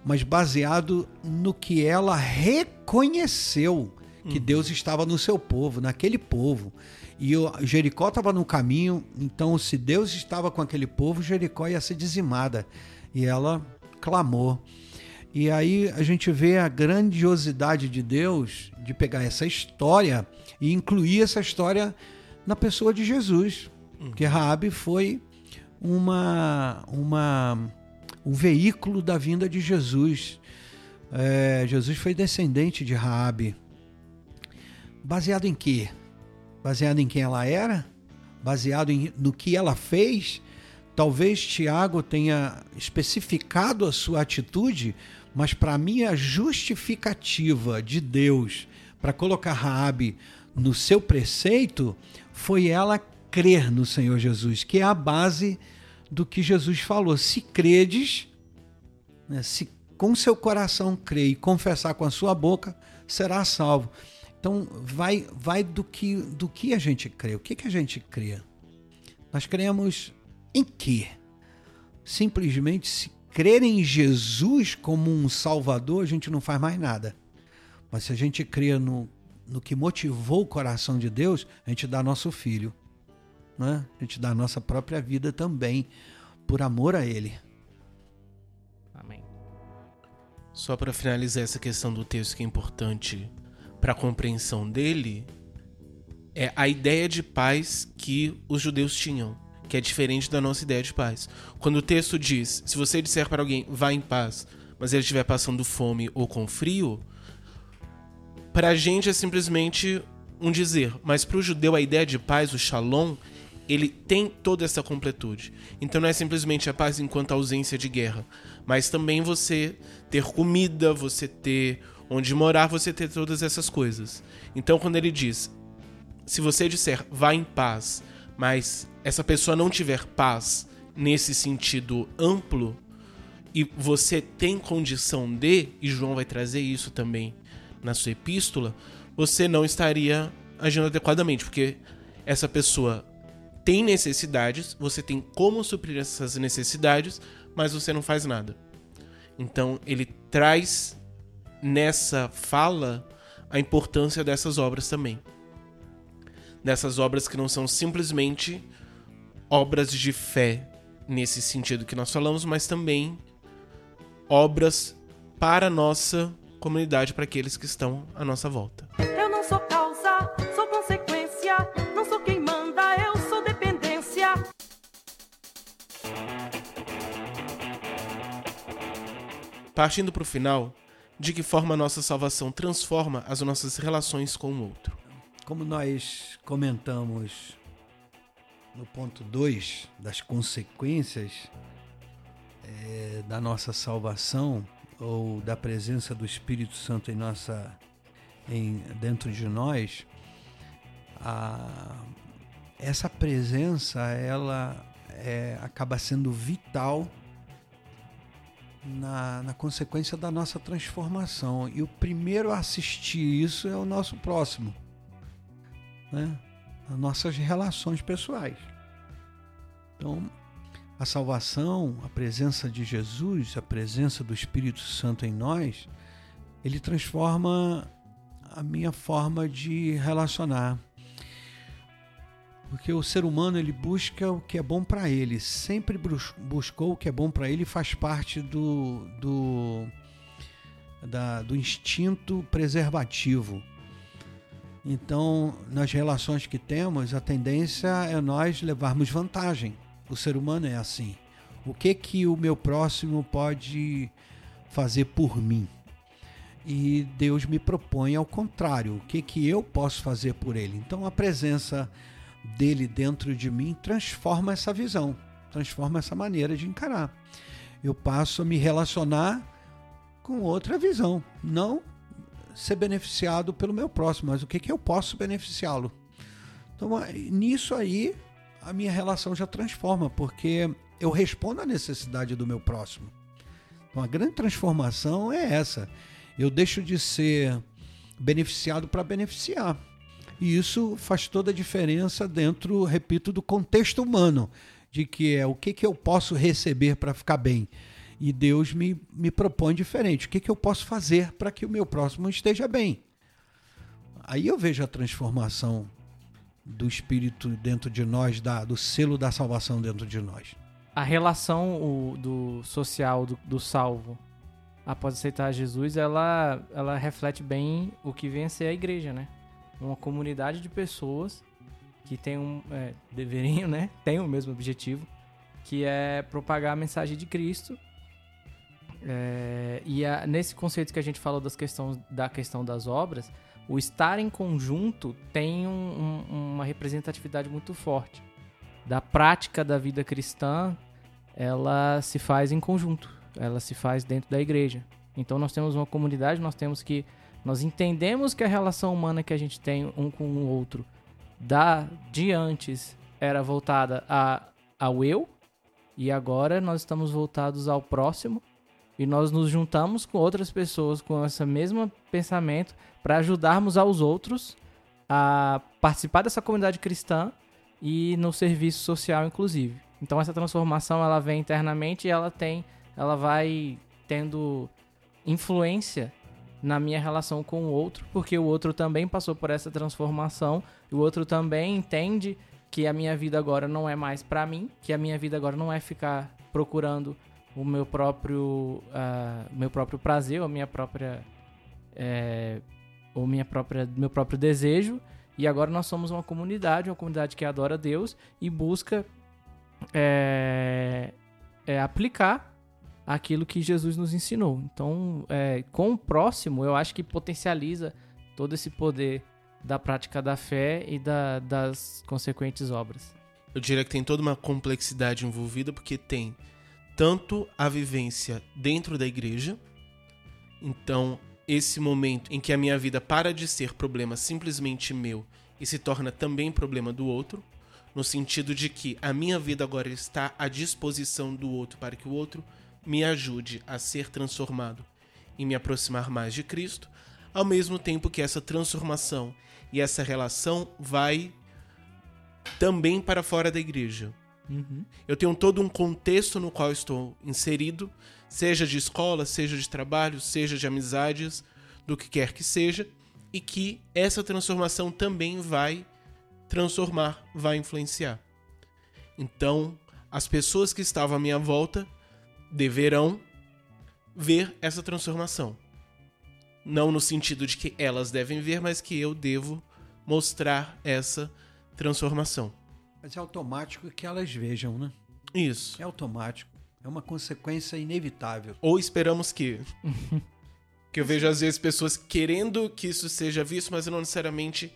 mas baseado no que ela reconheceu que uhum. Deus estava no seu povo, naquele povo. E Jericó estava no caminho, então se Deus estava com aquele povo, Jericó ia ser dizimada. E ela clamou. E aí a gente vê a grandiosidade de Deus de pegar essa história e incluir essa história na pessoa de Jesus. Porque Raabe foi uma, uma, um veículo da vinda de Jesus. É, Jesus foi descendente de Raabe. Baseado em quê? Baseado em quem ela era? Baseado em, no que ela fez? Talvez Tiago tenha especificado a sua atitude, mas para mim a justificativa de Deus para colocar Raabe no seu preceito foi ela crer no Senhor Jesus, que é a base do que Jesus falou. Se credes, né, se com seu coração crer e confessar com a sua boca, será salvo. Então vai vai do que do que a gente crê. O que que a gente crê? Nós cremos em quê? Simplesmente se crer em Jesus como um salvador, a gente não faz mais nada. Mas se a gente crê no, no que motivou o coração de Deus, a gente dá nosso filho. Né? A gente dá a nossa própria vida também, por amor a Ele. Amém. Só para finalizar essa questão do texto que é importante para a compreensão dele é a ideia de paz que os judeus tinham, que é diferente da nossa ideia de paz. Quando o texto diz: se você disser para alguém, vá em paz, mas ele estiver passando fome ou com frio, para a gente é simplesmente um dizer, mas para o judeu a ideia de paz, o shalom, ele tem toda essa completude. Então não é simplesmente a paz enquanto ausência de guerra, mas também você ter comida, você ter onde morar, você ter todas essas coisas. Então, quando ele diz: se você disser vá em paz, mas essa pessoa não tiver paz nesse sentido amplo, e você tem condição de, e João vai trazer isso também na sua epístola, você não estaria agindo adequadamente, porque essa pessoa tem necessidades, você tem como suprir essas necessidades, mas você não faz nada. Então ele traz nessa fala a importância dessas obras também. Dessas obras que não são simplesmente obras de fé nesse sentido que nós falamos, mas também obras para a nossa comunidade, para aqueles que estão à nossa volta. Eu não sou causa, sou consequência, não sou quem manda, eu sou dependência. Partindo para o final, de que forma a nossa salvação transforma as nossas relações com o outro. Como nós comentamos no ponto 2 das consequências é, da nossa salvação ou da presença do Espírito Santo em nossa em, dentro de nós, a, essa presença ela é, acaba sendo vital na, na consequência da nossa transformação. E o primeiro a assistir isso é o nosso próximo, né? as nossas relações pessoais. Então, a salvação, a presença de Jesus, a presença do Espírito Santo em nós, ele transforma a minha forma de relacionar. Porque o ser humano ele busca o que é bom para ele, sempre buscou o que é bom para ele e faz parte do, do, da, do instinto preservativo. Então, nas relações que temos, a tendência é nós levarmos vantagem. O ser humano é assim. O que que o meu próximo pode fazer por mim? E Deus me propõe ao contrário. O que que eu posso fazer por ele? Então, a presença dele dentro de mim transforma essa visão, transforma essa maneira de encarar. Eu passo a me relacionar com outra visão, não ser beneficiado pelo meu próximo, mas o que, que eu posso beneficiá-lo. Então, nisso aí, a minha relação já transforma, porque eu respondo à necessidade do meu próximo. Então, a grande transformação é essa. Eu deixo de ser beneficiado para beneficiar. E isso faz toda a diferença dentro, repito, do contexto humano, de que é o que, que eu posso receber para ficar bem. E Deus me, me propõe diferente. O que, que eu posso fazer para que o meu próximo esteja bem? Aí eu vejo a transformação do Espírito dentro de nós, da, do selo da salvação dentro de nós. A relação o, do social do, do salvo após aceitar Jesus, ela, ela reflete bem o que vem a ser a igreja, né? Uma comunidade de pessoas que tem um, é, deveriam, né? Tem o mesmo objetivo, que é propagar a mensagem de Cristo. É, e a, nesse conceito que a gente falou das questões, da questão das obras, o estar em conjunto tem um, um, uma representatividade muito forte. Da prática da vida cristã, ela se faz em conjunto, ela se faz dentro da igreja. Então nós temos uma comunidade, nós temos que nós entendemos que a relação humana que a gente tem um com o outro da de antes era voltada a, ao eu e agora nós estamos voltados ao próximo e nós nos juntamos com outras pessoas com esse mesmo pensamento para ajudarmos aos outros a participar dessa comunidade cristã e no serviço social inclusive. Então essa transformação ela vem internamente e ela tem ela vai tendo influência na minha relação com o outro, porque o outro também passou por essa transformação, o outro também entende que a minha vida agora não é mais para mim, que a minha vida agora não é ficar procurando o meu próprio, uh, meu próprio prazer, ou minha própria, é, ou minha própria, meu próprio desejo. E agora nós somos uma comunidade, uma comunidade que adora Deus e busca é, é, aplicar aquilo que Jesus nos ensinou. Então, é, com o próximo, eu acho que potencializa todo esse poder da prática da fé e da, das consequentes obras. Eu diria que tem toda uma complexidade envolvida, porque tem tanto a vivência dentro da igreja, então esse momento em que a minha vida para de ser problema simplesmente meu e se torna também problema do outro, no sentido de que a minha vida agora está à disposição do outro para que o outro me ajude a ser transformado e me aproximar mais de Cristo, ao mesmo tempo que essa transformação e essa relação vai também para fora da igreja. Uhum. Eu tenho todo um contexto no qual estou inserido, seja de escola, seja de trabalho, seja de amizades, do que quer que seja, e que essa transformação também vai transformar, vai influenciar. Então, as pessoas que estavam à minha volta deverão ver essa transformação. Não no sentido de que elas devem ver, mas que eu devo mostrar essa transformação. Mas é automático que elas vejam, né? Isso. É automático. É uma consequência inevitável. Ou esperamos que. que eu vejo às vezes pessoas querendo que isso seja visto, mas não necessariamente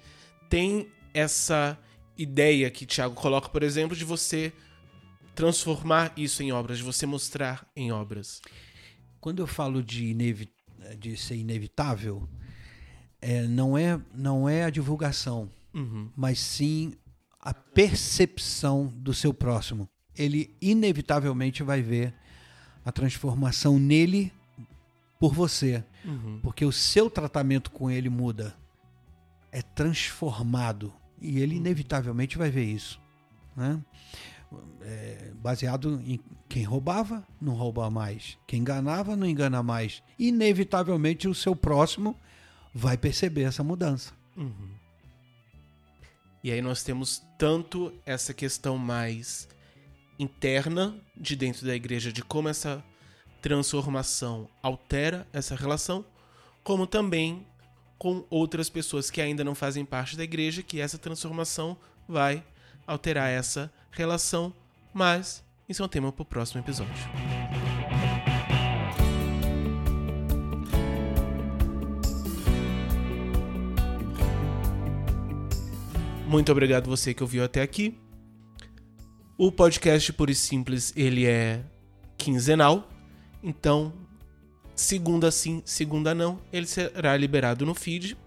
tem essa ideia que Tiago coloca, por exemplo, de você transformar isso em obras, de você mostrar em obras. Quando eu falo de, inevi de ser inevitável, é, não, é, não é a divulgação, uhum. mas sim a percepção do seu próximo. Ele inevitavelmente vai ver a transformação nele por você, uhum. porque o seu tratamento com ele muda, é transformado e ele inevitavelmente vai ver isso, né? é, baseado em quem roubava, não rouba mais. Quem enganava, não engana mais. Inevitavelmente, o seu próximo vai perceber essa mudança. Uhum. E aí nós temos tanto essa questão mais interna de dentro da igreja, de como essa transformação altera essa relação, como também com outras pessoas que ainda não fazem parte da igreja, que essa transformação vai alterar essa relação, mas isso é um tema para o próximo episódio. Muito obrigado você que ouviu até aqui. O podcast Puro e Simples, ele é quinzenal, então segunda sim, segunda não, ele será liberado no feed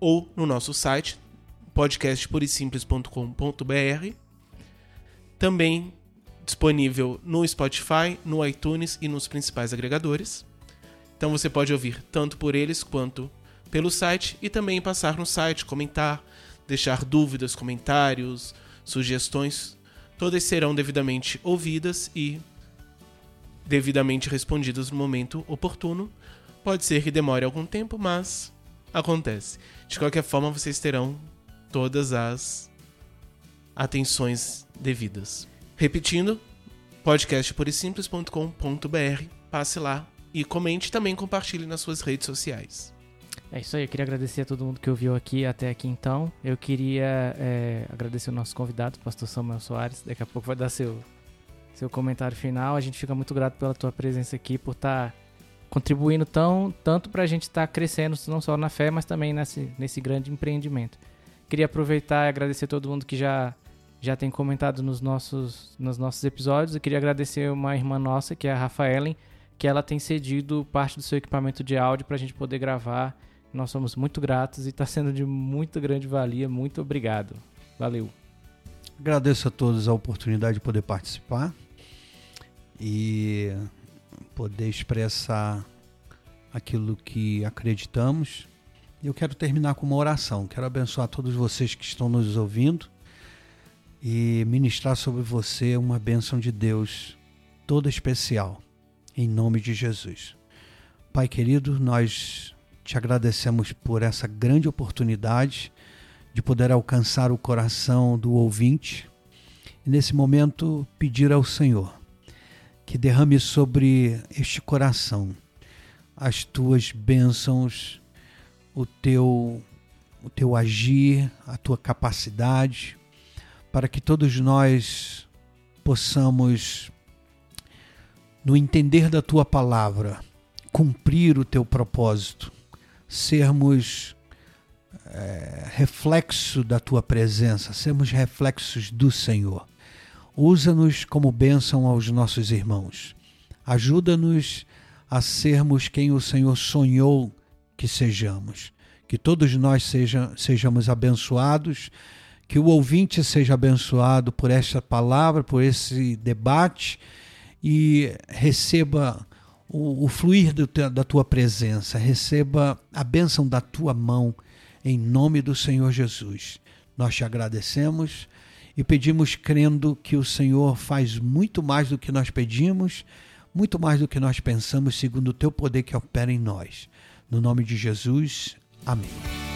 ou no nosso site podcastpurisimples.com.br também disponível no Spotify, no iTunes e nos principais agregadores. Então você pode ouvir tanto por eles quanto pelo site e também passar no site, comentar, deixar dúvidas, comentários, sugestões. Todas serão devidamente ouvidas e devidamente respondidas no momento oportuno. Pode ser que demore algum tempo, mas acontece. De qualquer forma, vocês terão todas as atenções devidas. Repetindo, podcastpurisimples.com.br. Passe lá e comente também compartilhe nas suas redes sociais. É isso aí, eu queria agradecer a todo mundo que ouviu aqui até aqui então. Eu queria é, agradecer o nosso convidado, o pastor Samuel Soares. Daqui a pouco vai dar seu, seu comentário final. A gente fica muito grato pela tua presença aqui, por estar tá contribuindo tão, tanto para a gente estar tá crescendo, não só na fé, mas também nesse, nesse grande empreendimento. Queria aproveitar e agradecer todo mundo que já, já tem comentado nos nossos, nos nossos episódios. Eu queria agradecer uma irmã nossa, que é a Rafaelen, que ela tem cedido parte do seu equipamento de áudio para a gente poder gravar nós somos muito gratos e está sendo de muito grande valia. Muito obrigado. Valeu. Agradeço a todos a oportunidade de poder participar e poder expressar aquilo que acreditamos. Eu quero terminar com uma oração. Quero abençoar todos vocês que estão nos ouvindo e ministrar sobre você uma bênção de Deus toda especial, em nome de Jesus. Pai querido, nós te agradecemos por essa grande oportunidade de poder alcançar o coração do ouvinte e nesse momento pedir ao Senhor que derrame sobre este coração as tuas bênçãos, o teu o teu agir, a tua capacidade, para que todos nós possamos no entender da tua palavra cumprir o teu propósito sermos é, reflexo da tua presença, sermos reflexos do Senhor. Usa-nos como bênção aos nossos irmãos. Ajuda-nos a sermos quem o Senhor sonhou que sejamos. Que todos nós seja, sejamos abençoados, que o ouvinte seja abençoado por esta palavra, por esse debate e receba o, o fluir da tua presença, receba a bênção da tua mão, em nome do Senhor Jesus. Nós te agradecemos e pedimos crendo que o Senhor faz muito mais do que nós pedimos, muito mais do que nós pensamos, segundo o teu poder que opera em nós. No nome de Jesus, amém.